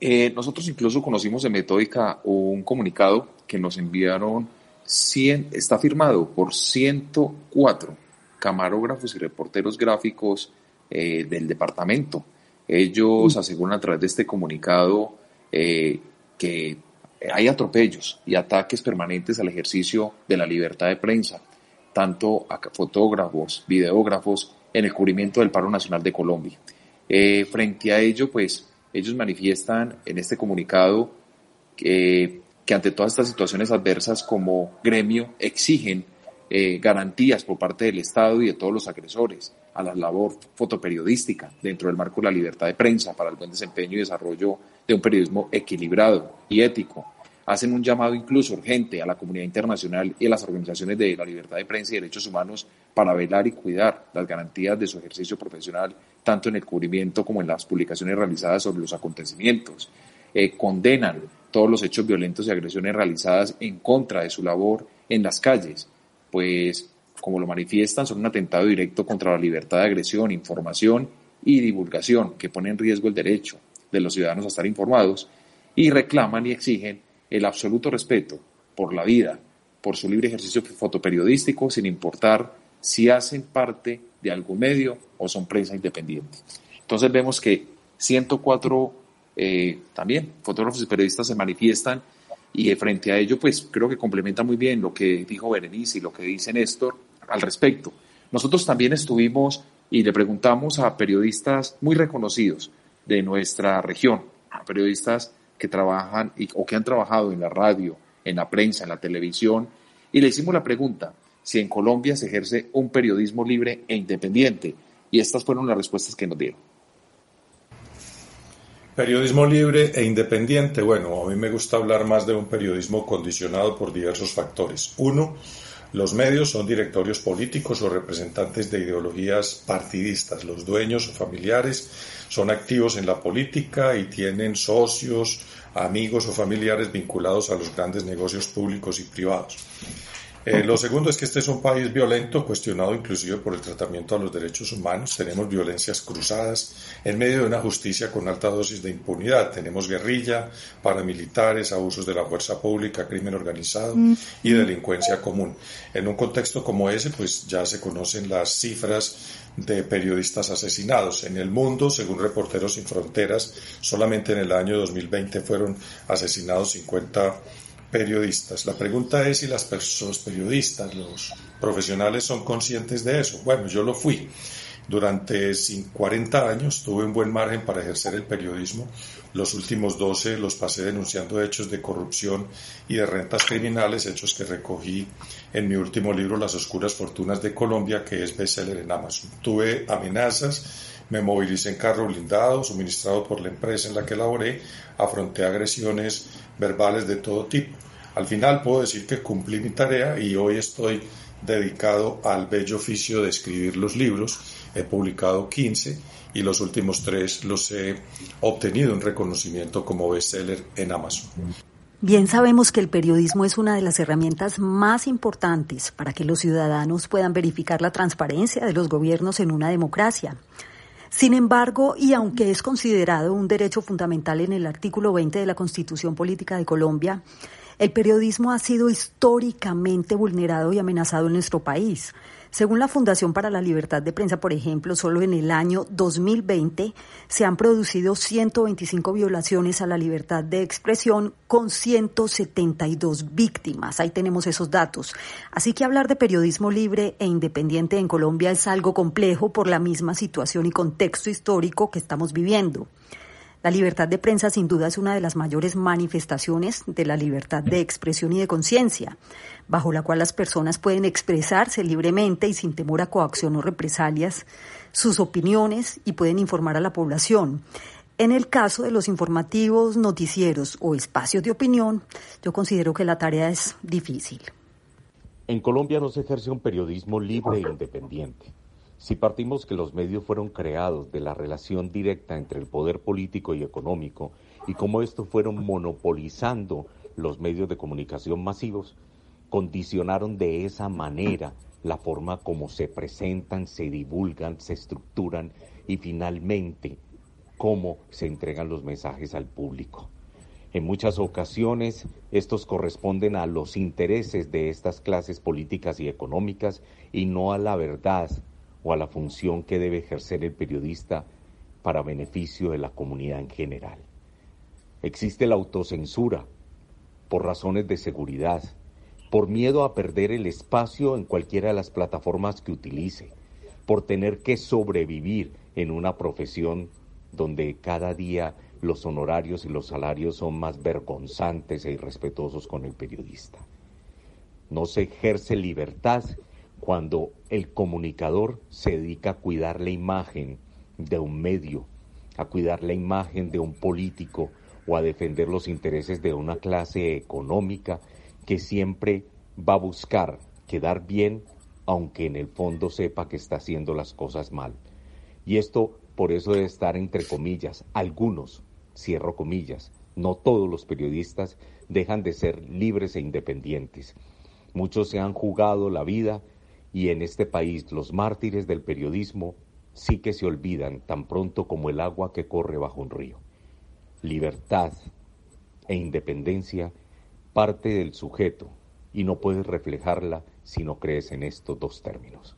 Speaker 3: Eh, nosotros incluso conocimos en Metódica un comunicado que nos enviaron 100, está firmado por 104 camarógrafos y reporteros gráficos eh, del departamento. Ellos aseguran a través de este comunicado eh, que hay atropellos y ataques permanentes al ejercicio de la libertad de prensa, tanto a fotógrafos, videógrafos, en el cubrimiento del paro nacional de Colombia. Eh, frente a ello, pues ellos manifiestan en este comunicado que, ante todas estas situaciones adversas como gremio exigen eh, garantías por parte del Estado y de todos los agresores a la labor fotoperiodística dentro del marco de la libertad de prensa para el buen desempeño y desarrollo de un periodismo equilibrado y ético. Hacen un llamado incluso urgente a la comunidad internacional y a las organizaciones de la libertad de prensa y derechos humanos para velar y cuidar las garantías de su ejercicio profesional, tanto en el cubrimiento como en las publicaciones realizadas sobre los acontecimientos. Eh, condenan todos los hechos violentos y agresiones realizadas en contra de su labor en las calles pues como lo manifiestan, son un atentado directo contra la libertad de agresión, información y divulgación que pone en riesgo el derecho de los ciudadanos a estar informados y reclaman y exigen el absoluto respeto por la vida, por su libre ejercicio fotoperiodístico, sin importar si hacen parte de algún medio o son prensa independiente. Entonces vemos que 104 eh, también fotógrafos y periodistas se manifiestan y frente a ello, pues creo que complementa muy bien lo que dijo Berenice y lo que dice Néstor al respecto. Nosotros también estuvimos y le preguntamos a periodistas muy reconocidos de nuestra región, a periodistas que trabajan o que han trabajado en la radio, en la prensa, en la televisión, y le hicimos la pregunta si en Colombia se ejerce un periodismo libre e independiente. Y estas fueron las respuestas que nos dieron.
Speaker 8: Periodismo libre e independiente. Bueno, a mí me gusta hablar más de un periodismo condicionado por diversos factores. Uno, los medios son directorios políticos o representantes de ideologías partidistas. Los dueños o familiares son activos en la política y tienen socios, amigos o familiares vinculados a los grandes negocios públicos y privados. Eh, lo segundo es que este es un país violento, cuestionado inclusive por el tratamiento a los derechos humanos. Tenemos violencias cruzadas en medio de una justicia con alta dosis de impunidad. Tenemos guerrilla, paramilitares, abusos de la fuerza pública, crimen organizado y delincuencia común. En un contexto como ese, pues ya se conocen las cifras de periodistas asesinados. En el mundo, según Reporteros Sin Fronteras, solamente en el año 2020 fueron asesinados 50 periodistas. La pregunta es si las personas periodistas, los profesionales son conscientes de eso. Bueno, yo lo fui. Durante 40 años tuve un buen margen para ejercer el periodismo. Los últimos 12 los pasé denunciando hechos de corrupción y de rentas criminales, hechos que recogí en mi último libro Las Oscuras Fortunas de Colombia, que es bestseller en Amazon. Tuve amenazas, me movilicé en carro blindado, suministrado por la empresa en la que laboré, afronté agresiones verbales de todo tipo. Al final puedo decir que cumplí mi tarea y hoy estoy dedicado al bello oficio de escribir los libros. He publicado 15 y los últimos tres los he obtenido un reconocimiento como bestseller en Amazon.
Speaker 9: Bien sabemos que el periodismo es una de las herramientas más importantes para que los ciudadanos puedan verificar la transparencia de los gobiernos en una democracia. Sin embargo, y aunque es considerado un derecho fundamental en el artículo 20 de la Constitución Política de Colombia, el periodismo ha sido históricamente vulnerado y amenazado en nuestro país. Según la Fundación para la Libertad de Prensa, por ejemplo, solo en el año 2020 se han producido 125 violaciones a la libertad de expresión con 172 víctimas. Ahí tenemos esos datos. Así que hablar de periodismo libre e independiente en Colombia es algo complejo por la misma situación y contexto histórico que estamos viviendo. La libertad de prensa sin duda es una de las mayores manifestaciones de la libertad de expresión y de conciencia, bajo la cual las personas pueden expresarse libremente y sin temor a coacción o represalias sus opiniones y pueden informar a la población. En el caso de los informativos, noticieros o espacios de opinión, yo considero que la tarea es difícil.
Speaker 10: En Colombia no se ejerce un periodismo libre e independiente. Si partimos que los medios fueron creados de la relación directa entre el poder político y económico y cómo estos fueron monopolizando los medios de comunicación masivos, condicionaron de esa manera la forma como se presentan, se divulgan, se estructuran y finalmente cómo se entregan los mensajes al público. En muchas ocasiones estos corresponden a los intereses de estas clases políticas y económicas y no a la verdad o a la función que debe ejercer el periodista para beneficio de la comunidad en general. Existe la autocensura por razones de seguridad, por miedo a perder el espacio en cualquiera de las plataformas que utilice, por tener que sobrevivir en una profesión donde cada día los honorarios y los salarios son más vergonzantes e irrespetuosos con el periodista. No se ejerce libertad cuando el comunicador se dedica a cuidar la imagen de un medio, a cuidar la imagen de un político o a defender los intereses de una clase económica que siempre va a buscar quedar bien, aunque en el fondo sepa que está haciendo las cosas mal. Y esto por eso debe estar entre comillas, algunos, cierro comillas, no todos los periodistas dejan de ser libres e independientes. Muchos se han jugado la vida y en este país los mártires del periodismo sí que se olvidan tan pronto como el agua que corre bajo un río. Libertad e independencia parte del sujeto y no puedes reflejarla si no crees en estos dos términos.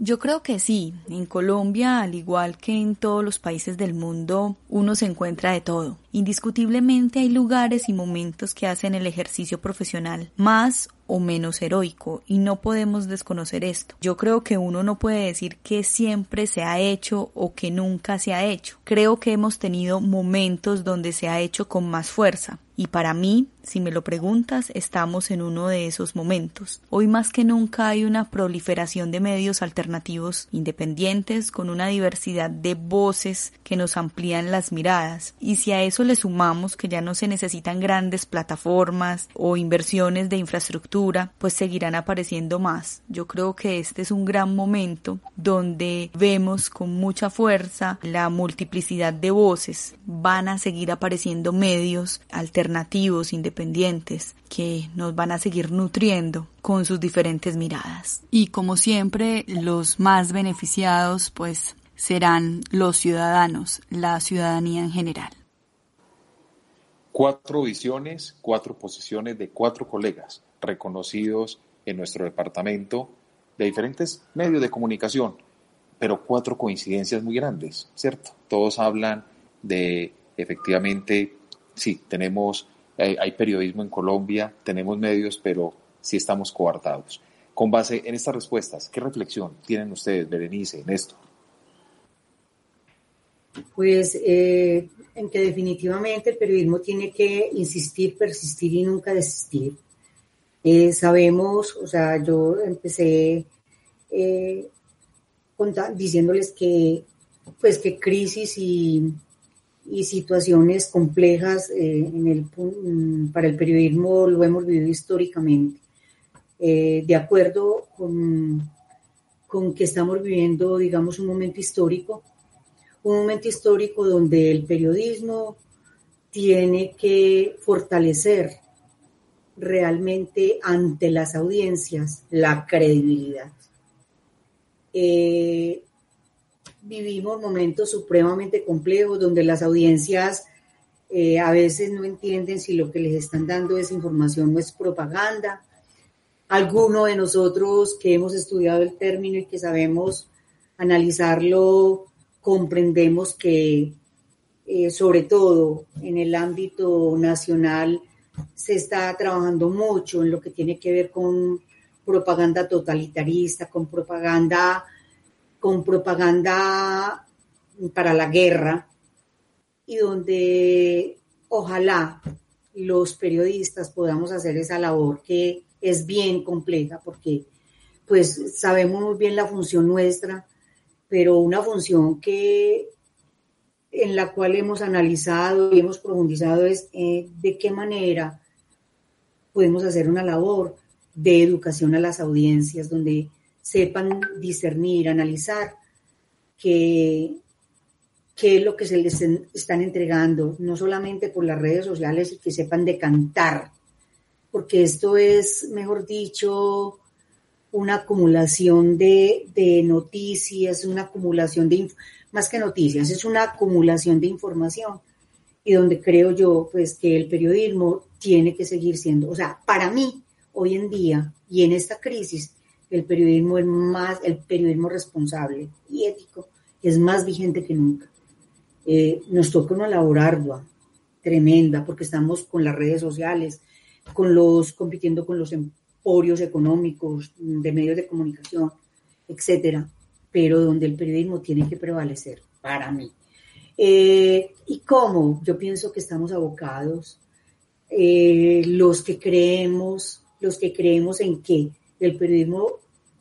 Speaker 11: Yo creo que sí. En Colombia, al igual que en todos los países del mundo, uno se encuentra de todo. Indiscutiblemente hay lugares y momentos que hacen el ejercicio profesional más o menos heroico y no podemos desconocer esto. Yo creo que uno no puede decir que siempre se ha hecho o que nunca se ha hecho. Creo que hemos tenido momentos donde se ha hecho con más fuerza. Y para mí, si me lo preguntas, estamos en uno de esos momentos. Hoy más que nunca hay una proliferación de medios alternativos independientes con una diversidad de voces que nos amplían las miradas. Y si a eso le sumamos que ya no se necesitan grandes plataformas o inversiones de infraestructura, pues seguirán apareciendo más. Yo creo que este es un gran momento donde vemos con mucha fuerza la multiplicidad de voces. Van a seguir apareciendo medios alternativos alternativos, independientes, que nos van a seguir nutriendo con sus diferentes miradas. Y como siempre, los más beneficiados pues serán los ciudadanos, la ciudadanía en general.
Speaker 3: Cuatro visiones, cuatro posiciones de cuatro colegas reconocidos en nuestro departamento de diferentes medios de comunicación, pero cuatro coincidencias muy grandes, ¿cierto? Todos hablan de efectivamente sí, tenemos, eh, hay periodismo en Colombia, tenemos medios, pero sí estamos coartados. Con base en estas respuestas, ¿qué reflexión tienen ustedes, Berenice, en esto?
Speaker 6: Pues eh, en que definitivamente el periodismo tiene que insistir, persistir y nunca desistir. Eh, sabemos, o sea, yo empecé diciéndoles que, pues, que crisis y y situaciones complejas eh, en el, mm, para el periodismo lo hemos vivido históricamente. Eh, de acuerdo con, con que estamos viviendo, digamos, un momento histórico, un momento histórico donde el periodismo tiene que fortalecer realmente ante las audiencias la credibilidad. Eh, vivimos momentos supremamente complejos donde las audiencias eh, a veces no entienden si lo que les están dando es información o es propaganda. alguno de nosotros que hemos estudiado el término y que sabemos analizarlo, comprendemos que eh, sobre todo en el ámbito nacional se está trabajando mucho en lo que tiene que ver con propaganda totalitarista, con propaganda, con propaganda para la guerra, y donde ojalá los periodistas podamos hacer esa labor que es bien compleja porque pues sabemos muy bien la función nuestra, pero una función que en la cual hemos analizado y hemos profundizado es eh, de qué manera podemos hacer una labor de educación a las audiencias, donde sepan discernir, analizar qué, qué es lo que se les están entregando, no solamente por las redes sociales, y que sepan decantar, porque esto es, mejor dicho, una acumulación de, de noticias, una acumulación de más que noticias, es una acumulación de información y donde creo yo pues que el periodismo tiene que seguir siendo, o sea, para mí hoy en día y en esta crisis el periodismo es más, el periodismo responsable y ético es más vigente que nunca. Eh, nos toca una labor ardua, tremenda, porque estamos con las redes sociales, con los, compitiendo con los emporios económicos, de medios de comunicación, etcétera pero donde el periodismo tiene que prevalecer, para mí. Eh, ¿Y cómo? Yo pienso que estamos abocados, eh, los que creemos, los que creemos en que el periodismo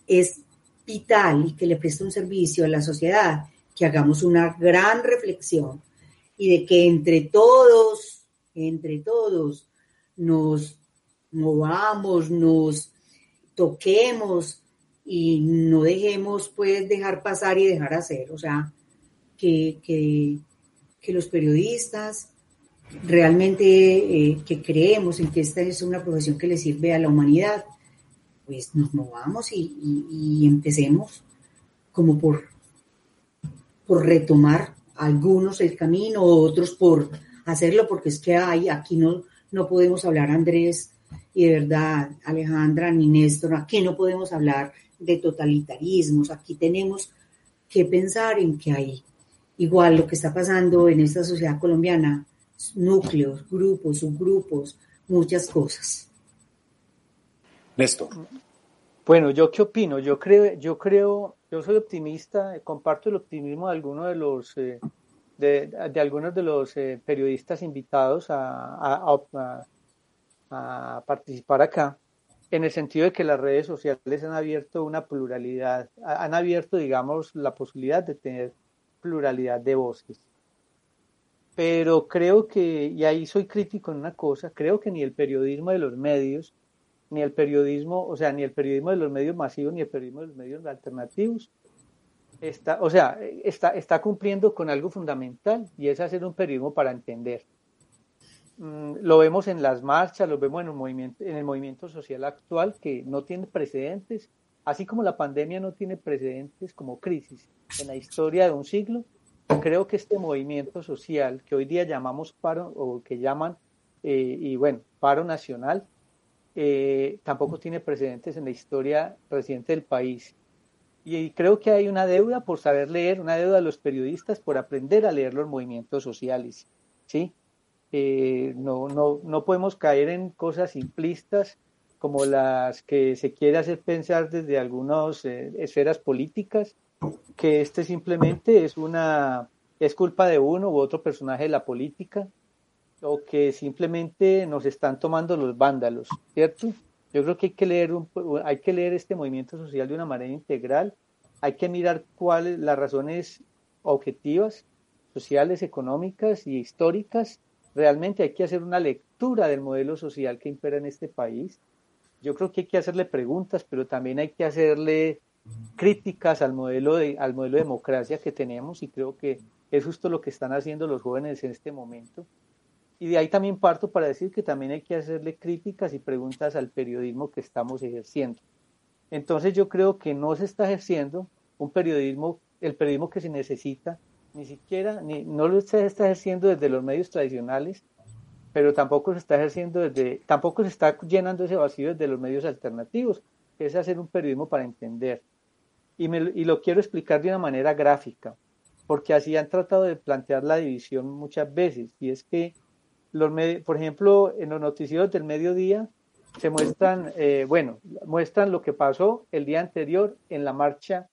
Speaker 6: es vital y que le presta un servicio a la sociedad, que hagamos una gran reflexión y de que entre todos, entre todos, nos movamos, nos toquemos, y no dejemos pues dejar pasar y dejar hacer, o sea, que, que, los periodistas realmente eh, que creemos en que esta es una profesión que le sirve a la humanidad, pues nos movamos y, empecemos como por, por retomar algunos el camino, otros por hacerlo, porque es que hay, aquí no, no podemos hablar, Andrés, y de verdad, Alejandra ni Néstor, aquí no podemos hablar de totalitarismos. Aquí tenemos que pensar en que hay igual lo que está pasando en esta sociedad colombiana, núcleos, grupos, subgrupos, muchas cosas.
Speaker 3: Néstor.
Speaker 7: Bueno, yo qué opino, yo creo, yo creo, yo soy optimista, comparto el optimismo de algunos de los eh, de, algunos de los eh, periodistas invitados a, a participar acá en el sentido de que las redes sociales han abierto una pluralidad, han abierto, digamos, la posibilidad de tener pluralidad de voces. Pero creo que, y ahí soy crítico en una cosa, creo que ni el periodismo de los medios, ni el periodismo, o sea, ni el periodismo de los medios masivos, ni el periodismo de los medios alternativos, está, o sea, está, está cumpliendo con algo fundamental y es hacer un periodismo para entender. Mm, lo vemos en las marchas, lo vemos en, movimiento, en el movimiento social actual que no tiene precedentes, así como la pandemia no tiene precedentes como crisis en la historia de un siglo. Creo que este movimiento social que hoy día llamamos paro o que llaman, eh, y bueno, paro nacional, eh, tampoco tiene precedentes en la historia reciente del país. Y creo que hay una deuda por saber leer, una deuda de los periodistas por aprender a leer los movimientos sociales. ¿sí? Eh, no, no, no podemos caer en cosas simplistas como las que se quiere hacer pensar desde algunas eh, esferas políticas, que este simplemente es una es culpa de uno u otro personaje de la política, o que simplemente nos están tomando los vándalos, ¿cierto? Yo creo que hay que leer un, hay que leer este movimiento social de una manera integral, hay que mirar cuáles las razones objetivas, sociales, económicas y históricas realmente hay que hacer una lectura del modelo social que impera en este país. Yo creo que hay que hacerle preguntas, pero también hay que hacerle críticas al modelo de, al modelo de democracia que tenemos y creo que es justo lo que están haciendo los jóvenes en este momento. Y de ahí también parto para decir que también hay que hacerle críticas y preguntas al periodismo que estamos ejerciendo. Entonces yo creo que no se está ejerciendo un periodismo, el periodismo que se necesita ni siquiera, ni, no lo está, ejerciendo desde los medios tradicionales, pero tampoco se está ejerciendo desde, tampoco se está llenando ese vacío desde los medios alternativos, es hacer un periodismo para entender. Y, me, y lo quiero explicar de una manera gráfica, porque así han tratado de plantear la división muchas veces, y es que los por ejemplo, en los noticieros del mediodía se muestran, eh, bueno, muestran lo que pasó el día anterior en la marcha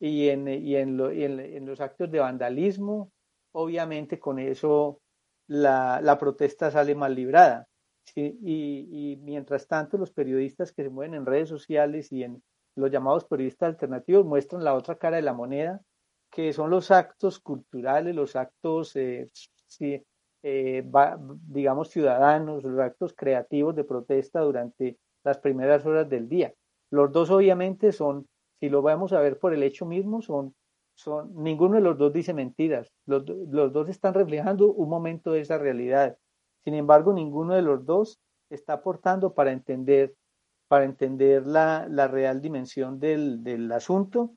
Speaker 7: y en, y en, en, los actos de vandalismo. Obviamente con eso la, protesta sale mal librada. Y, y, mientras tanto los periodistas que se mueven en redes sociales y en los llamados periodistas alternativos muestran la otra cara de la moneda, que son los actos culturales, los actos eh, eh, digamos, ciudadanos, los actos creativos de protesta durante las primeras horas del día. Los dos obviamente son, si lo vamos a ver por el hecho mismo, son, son ninguno de los dos dice mentiras, los, dos están reflejando un momento de esa realidad. Sin embargo, ninguno de los dos está aportando para entender, para entender la, la real dimensión del, del asunto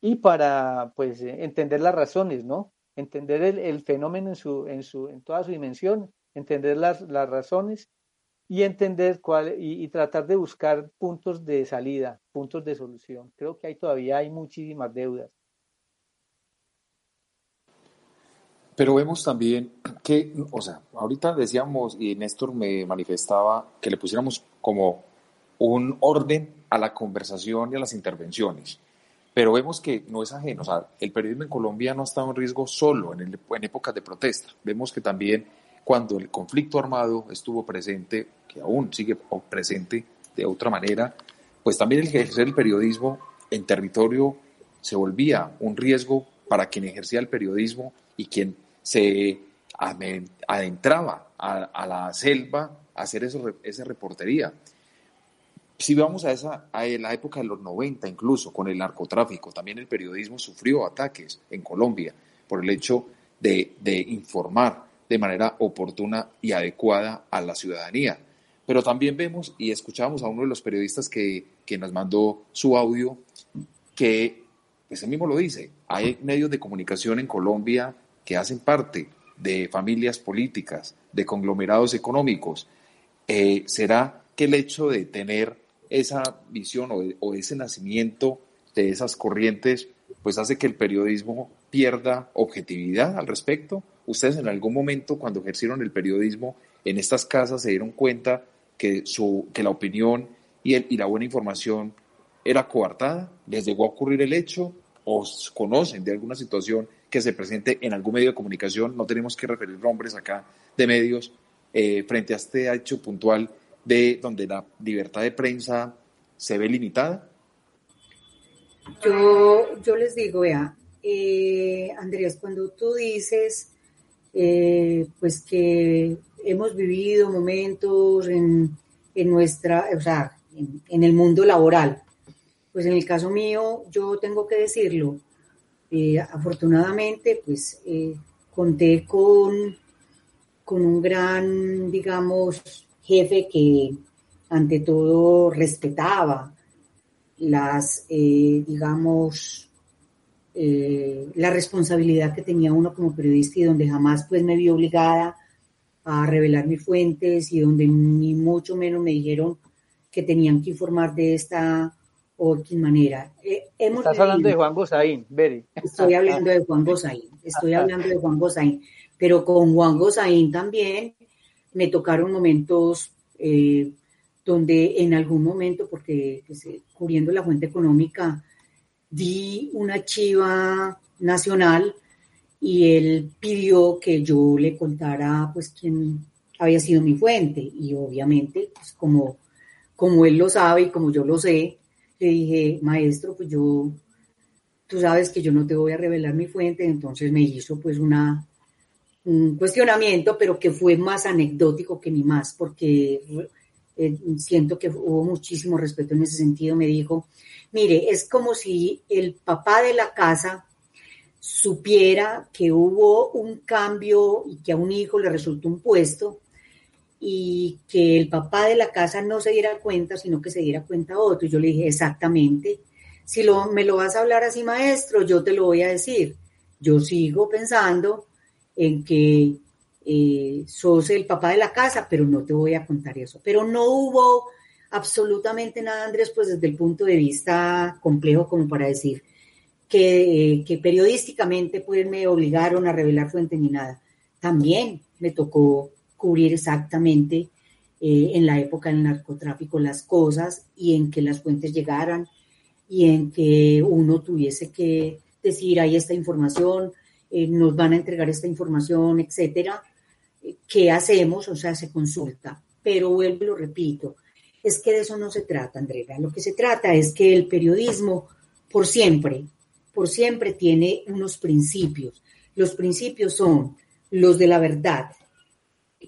Speaker 7: y para pues entender las razones, ¿no? entender el, fenómeno en, su, en, su, en toda su dimensión, entender las, las razones y entender cuál y, tratar de buscar puntos de salida, puntos de solución. Creo que ahí todavía hay muchísimas deudas.
Speaker 3: Pero vemos también que, o sea, ahorita decíamos y Néstor me manifestaba que le pusiéramos como un orden a la conversación y a las intervenciones. Pero vemos que no es ajeno, o sea, el periodismo en Colombia no estado en riesgo solo en, en épocas de protesta. Vemos que también cuando el conflicto armado estuvo presente, que aún sigue presente de otra manera, pues también el ejercer el periodismo en territorio se volvía un riesgo para quien ejercía el periodismo y quien se adentraba a, la selva a hacer esa reportería. Si vamos a, esa, a la época de los 90 incluso, con el narcotráfico, también el periodismo sufrió ataques en Colombia por el hecho de, de informar de manera oportuna y adecuada a la ciudadanía. Pero también vemos y escuchamos a uno de los periodistas que, que nos mandó su audio, que, pues él mismo lo dice, hay medios de comunicación en Colombia que hacen parte de familias políticas, de conglomerados económicos. Eh, ¿Será que el hecho de tener esa visión o, ese nacimiento de esas corrientes, pues hace que el periodismo pierda objetividad al respecto. Ustedes en algún momento cuando ejercieron el periodismo en estas casas se dieron cuenta que, su, que la opinión y, el, y la buena información era coartada, les llegó a ocurrir el hecho o conocen de alguna situación que se presente en algún medio de comunicación, no tenemos que referir nombres acá de medios, eh, frente a este hecho puntual de donde la libertad de prensa se ve limitada?
Speaker 6: Yo, yo les digo, vea, eh, Andrés, cuando tú dices, eh, pues que hemos vivido momentos en, en nuestra, o sea, en, el mundo laboral, pues en el caso mío, yo tengo que decirlo, eh, afortunadamente, pues conté con, con un gran, digamos, jefe que ante todo respetaba las, eh, digamos, eh, la responsabilidad que tenía uno como periodista y donde jamás pues me vi obligada a revelar mis fuentes y donde ni mucho menos me dijeron que tenían que informar de esta o otra manera.
Speaker 7: Eh, Estás hablando de Juan Gozaín, Beri.
Speaker 6: Estoy hablando de Juan Gozaín, estoy hablando de Juan Gozaín, pero con Juan Gozaín también me tocaron momentos eh, donde en algún momento, porque pues, eh, cubriendo la fuente económica, di una chiva nacional y él pidió que yo le contara pues quién había sido mi fuente y obviamente pues, como, como él lo sabe y como yo lo sé, le dije, maestro, pues yo, tú sabes que yo no te voy a revelar mi fuente, entonces me hizo pues una, un cuestionamiento, pero que fue más anecdótico que ni más, porque eh, siento que hubo muchísimo respeto en ese sentido. Me dijo, mire, es como si el papá de la casa supiera que hubo un cambio y que a un hijo le resultó un puesto y que el papá de la casa no se diera cuenta, sino que se diera cuenta a otro. Yo le dije, exactamente, si lo, me lo vas a hablar así, maestro, yo te lo voy a decir. Yo sigo pensando en que eh, sos el papá de la casa, pero no te voy a contar eso. Pero no hubo absolutamente nada, Andrés, pues desde el punto de vista complejo como para decir que, que periodísticamente pues me obligaron a revelar fuente ni nada. También me tocó cubrir exactamente eh, en la época del narcotráfico las cosas y en que las fuentes llegaran y en que uno tuviese que decir, hay esta información, eh, nos van a entregar esta información, etcétera. ¿Qué hacemos? O sea, se consulta. Pero vuelvo y lo repito, es que de eso no se trata, Andrea. Lo que se trata es que el periodismo, por siempre, por siempre tiene unos principios. Los principios son los de la verdad,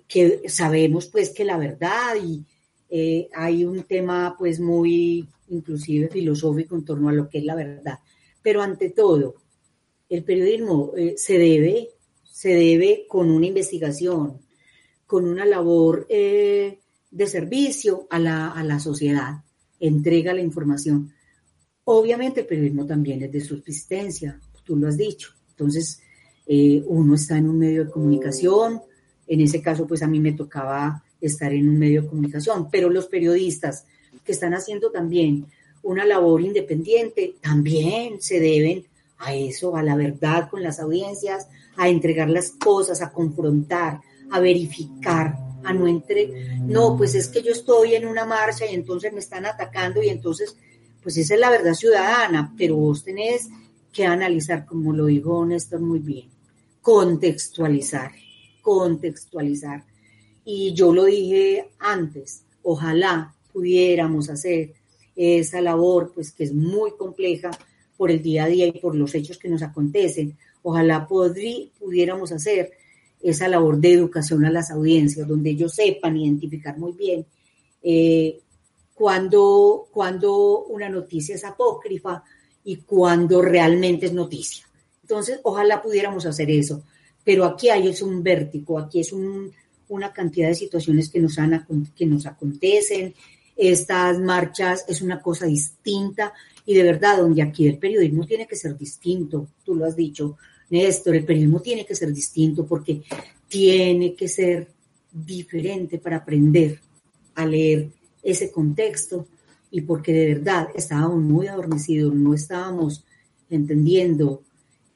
Speaker 6: que sabemos pues que la verdad y eh, hay un tema pues muy inclusive filosófico en torno a lo que es la verdad. Pero ante todo, el periodismo eh, se debe, se debe con una investigación, con una labor eh, de servicio a la, a la sociedad, entrega la información. Obviamente el periodismo también es de subsistencia, tú lo has dicho. Entonces, uno está en un medio de comunicación, en ese caso, pues a mí me tocaba estar en un medio de comunicación, pero los periodistas que están haciendo también una labor independiente también se deben a eso, a la verdad con las audiencias, a entregar las cosas, a confrontar, a verificar, no entre, no, pues es que yo estoy en una marcha y entonces me están atacando y entonces, pues esa es la verdad ciudadana, pero vos tenés que analizar, como lo dijo Néstor muy bien, contextualizar contextualizar. Y yo lo dije antes, ojalá pudiéramos hacer esa labor, pues que es muy compleja por el día a día y por los hechos que nos acontecen. Ojalá pudiéramos hacer esa labor de educación a las audiencias, donde ellos sepan identificar muy bien eh, cuando, cuando una noticia es apócrifa y cuando realmente es noticia. Entonces, ojalá pudiéramos hacer eso. Pero aquí hay es un vértigo, aquí es una cantidad de situaciones que nos, han, que nos acontecen, estas marchas es una cosa distinta y de verdad, donde aquí el periodismo tiene que ser distinto, tú lo has dicho, Néstor, el periodismo tiene que ser distinto porque tiene que ser diferente para aprender a leer ese contexto y porque de verdad estábamos muy adormecidos, no estábamos entendiendo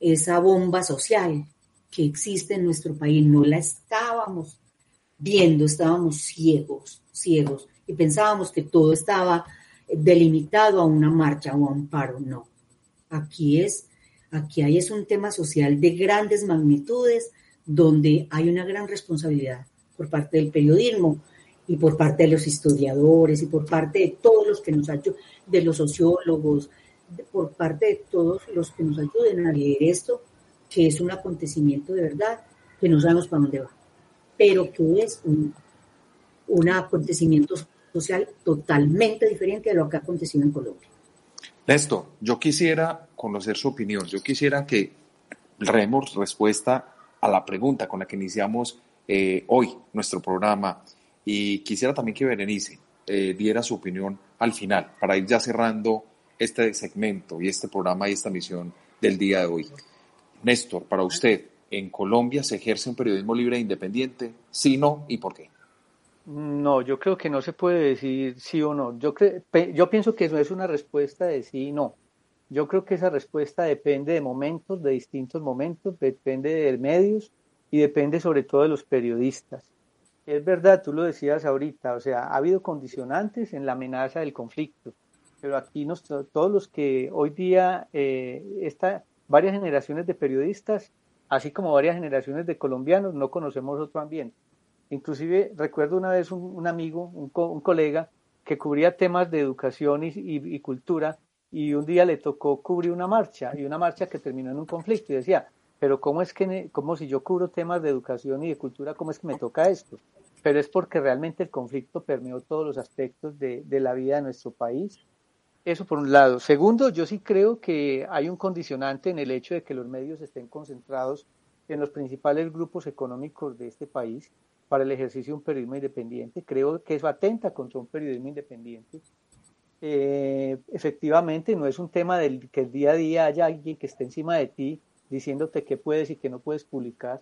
Speaker 6: esa bomba social que existe en nuestro país, no la estábamos viendo, estábamos ciegos, ciegos, y pensábamos que todo estaba delimitado a una marcha o a un paro, no. Aquí es, aquí hay es un tema social de grandes magnitudes, donde hay una gran responsabilidad por parte del periodismo y por parte de los historiadores y por parte de todos los que nos ayudan, de los sociólogos, por parte de todos los que nos ayuden a leer esto, que es un acontecimiento de verdad, que no sabemos para dónde va, pero que es un, un acontecimiento social totalmente diferente a lo que ha acontecido en Colombia.
Speaker 3: Néstor, yo quisiera conocer su opinión, yo quisiera que demos respuesta a la pregunta con la que iniciamos eh, hoy nuestro programa y quisiera también que Berenice eh, diera su opinión al final para ir ya cerrando este segmento y este programa y esta misión del día de hoy. Néstor, para usted, ¿en Colombia se ejerce un periodismo libre e independiente? ¿Sí, no y por qué?
Speaker 7: No, yo creo que no se puede decir sí o no. Yo, yo pienso que eso es una respuesta de sí y no. Yo creo que esa respuesta depende de momentos, de distintos momentos, depende de medios y depende sobre todo de los periodistas. Es verdad, tú lo decías ahorita, o sea, ha habido condicionantes en la amenaza del conflicto, pero aquí todos los que hoy día eh, está, varias generaciones de periodistas, así como varias generaciones de colombianos, no conocemos otro ambiente. Inclusive recuerdo una vez un, amigo, un, colega, que cubría temas de educación y, cultura y un día le tocó cubrir una marcha y una marcha que terminó en un conflicto y decía, pero ¿cómo es que, como si yo cubro temas de educación y de cultura, cómo es que me toca esto? Pero es porque realmente el conflicto permeó todos los aspectos de, de la vida de nuestro país eso por un lado. Segundo, yo sí creo que hay un condicionante en el hecho de que los medios estén concentrados en los principales grupos económicos de este país para el ejercicio de un periodismo independiente. Creo que eso atenta contra un periodismo independiente. Eh, efectivamente, no es un tema del que el día a día haya alguien que esté encima de ti diciéndote qué puedes y qué no puedes publicar,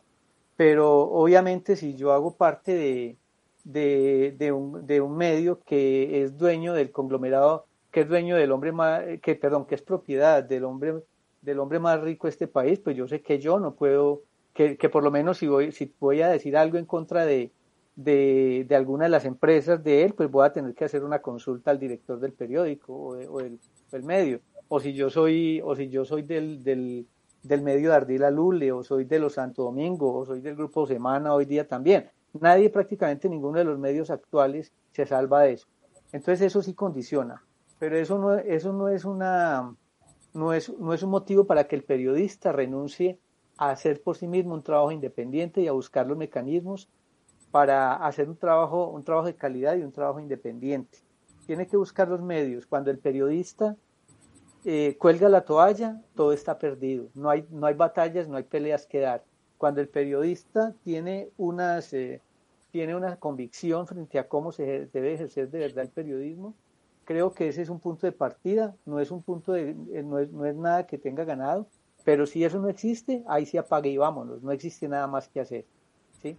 Speaker 7: pero obviamente si yo hago parte de, de, de, un, de un medio que es dueño del conglomerado, que es dueño del hombre más, que perdón, que es propiedad del hombre, del hombre más rico de este país, pues yo sé que yo no puedo, que, por lo menos si voy, si voy a decir algo en contra de, de, de, alguna de las empresas de él, pues voy a tener que hacer una consulta al director del periódico o, o el, el, medio. O si yo soy, o si yo soy del, del, del medio de Ardila Lule, o soy de los Santo Domingo, o soy del Grupo Semana hoy día también. Nadie, prácticamente ninguno de los medios actuales se salva de eso. Entonces eso sí condiciona, pero eso no, eso no es una, no es, no es un motivo para que el periodista renuncie a hacer por sí mismo un trabajo independiente y a buscar los mecanismos para hacer un trabajo, un trabajo de calidad y un trabajo independiente. Tiene que buscar los medios. Cuando el periodista eh, cuelga la toalla, todo está perdido. No hay, no hay batallas, no hay peleas que dar. Cuando el periodista tiene, unas, eh, tiene una convicción frente a cómo se debe ejercer de verdad el periodismo, creo que ese es un punto de partida, no es un punto de, eh, no es, no es nada que tenga ganado, pero si eso no existe, ahí se apague y vámonos, no existe nada más que hacer. ¿sí?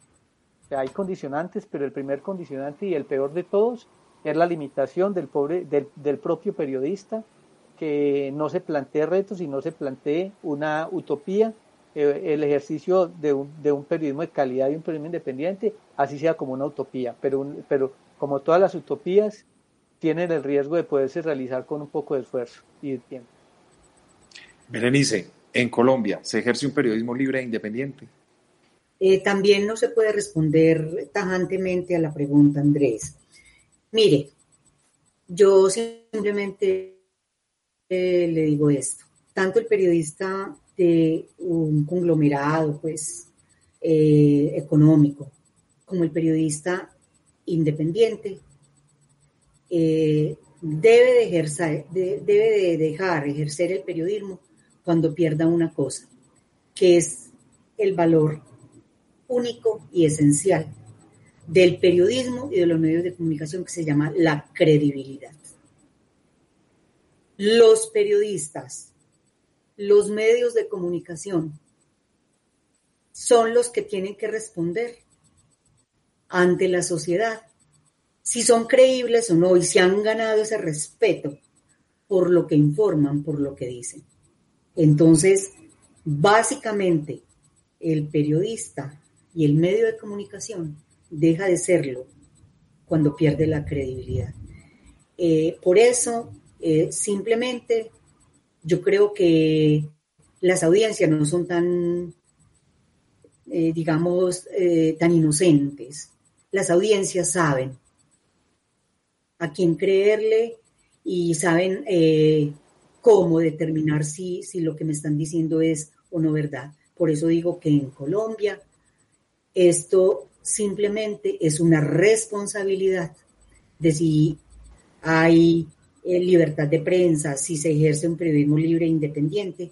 Speaker 7: Hay condicionantes, pero el primer condicionante y el peor de todos es la limitación del, pobre, del, del propio periodista que no se plantee retos y no se plantee una utopía eh, el ejercicio de un, de un, periodismo de calidad y un periodismo independiente, así sea como una utopía. Pero, pero como todas las utopías, tienen el riesgo de poderse realizar con un poco de esfuerzo y de tiempo.
Speaker 3: Berenice, en Colombia, ¿se ejerce un periodismo libre e independiente?
Speaker 6: Eh, también no se puede responder tajantemente a la pregunta, Andrés. Mire, yo simplemente eh, le digo esto. Tanto el periodista de un conglomerado pues, eh, económico, como el periodista independiente, debe, de ejercer, de, debe de dejar ejercer el periodismo cuando pierda una cosa, que es el valor único y esencial del periodismo y de los medios de comunicación que se llama la credibilidad. Los periodistas los medios de comunicación son los que tienen que responder ante la sociedad si son creíbles o no y si han ganado ese respeto por lo que informan, por lo que dicen. Entonces, básicamente, el periodista y el medio de comunicación deja de serlo cuando pierde la credibilidad. Eh, por eso, eh, simplemente yo creo que las audiencias no son tan, eh, digamos, tan inocentes. Las audiencias saben a quién creerle y saben cómo determinar si, si lo que me están diciendo es o no verdad. Por eso digo que en Colombia esto simplemente es una responsabilidad de si hay libertad de prensa, si se ejerce un periodismo libre e independiente,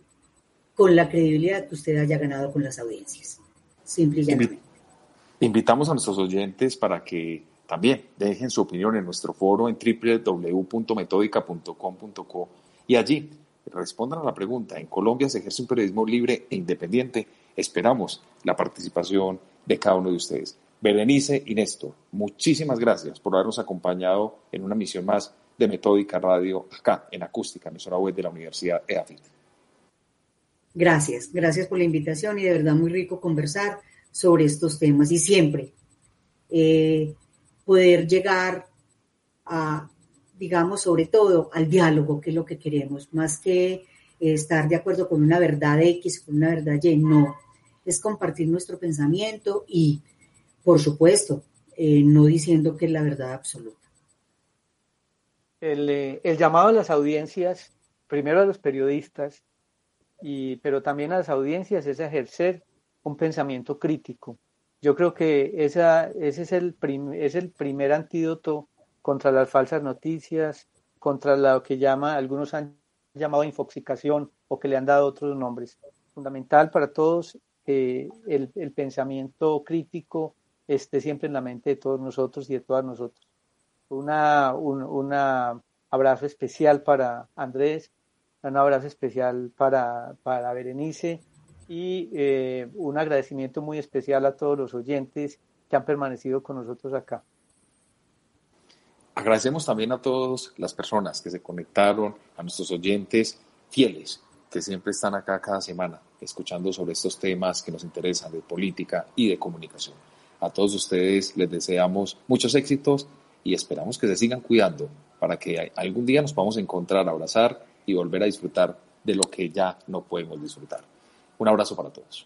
Speaker 6: con la credibilidad que usted haya ganado con las audiencias. Simple y
Speaker 3: Invitamos a nuestros oyentes para que también dejen su opinión en nuestro foro en www.metodica.com.co y allí respondan a la pregunta, ¿en Colombia se ejerce un periodismo libre e independiente? Esperamos la participación de cada uno de ustedes. Berenice y Néstor, muchísimas gracias por habernos acompañado en una misión más de Metódica Radio acá en Acústica, emisora web de la Universidad EAFIT.
Speaker 6: Gracias, gracias por la invitación y de verdad muy rico conversar sobre estos temas y siempre eh, poder llegar a, digamos, sobre todo al diálogo, que es lo que queremos, más que estar de acuerdo con una verdad X, con una verdad Y, no, es compartir nuestro pensamiento y, por supuesto, eh, no diciendo que es la verdad absoluta.
Speaker 7: Eh, el, llamado a las audiencias, primero a los periodistas, y, pero también a las audiencias, es ejercer un pensamiento crítico. Yo creo que esa, ese es el, es el primer antídoto contra las falsas noticias, contra lo que llama, algunos han llamado infoxicación o que le han dado otros nombres. Fundamental para todos que el, pensamiento crítico esté siempre en la mente de todos nosotros y de todas nosotros un abrazo especial para Andrés, un abrazo especial para, para Berenice y eh, un agradecimiento muy especial a todos los oyentes que han permanecido con nosotros acá.
Speaker 3: Agradecemos también a todas las personas que se conectaron, a nuestros oyentes fieles que siempre están acá cada semana escuchando sobre estos temas que nos interesan de política y de comunicación. A todos ustedes les deseamos muchos éxitos y esperamos que se sigan cuidando para que algún día nos podamos encontrar, abrazar y volver a disfrutar de lo que ya no podemos disfrutar. Un abrazo para todos.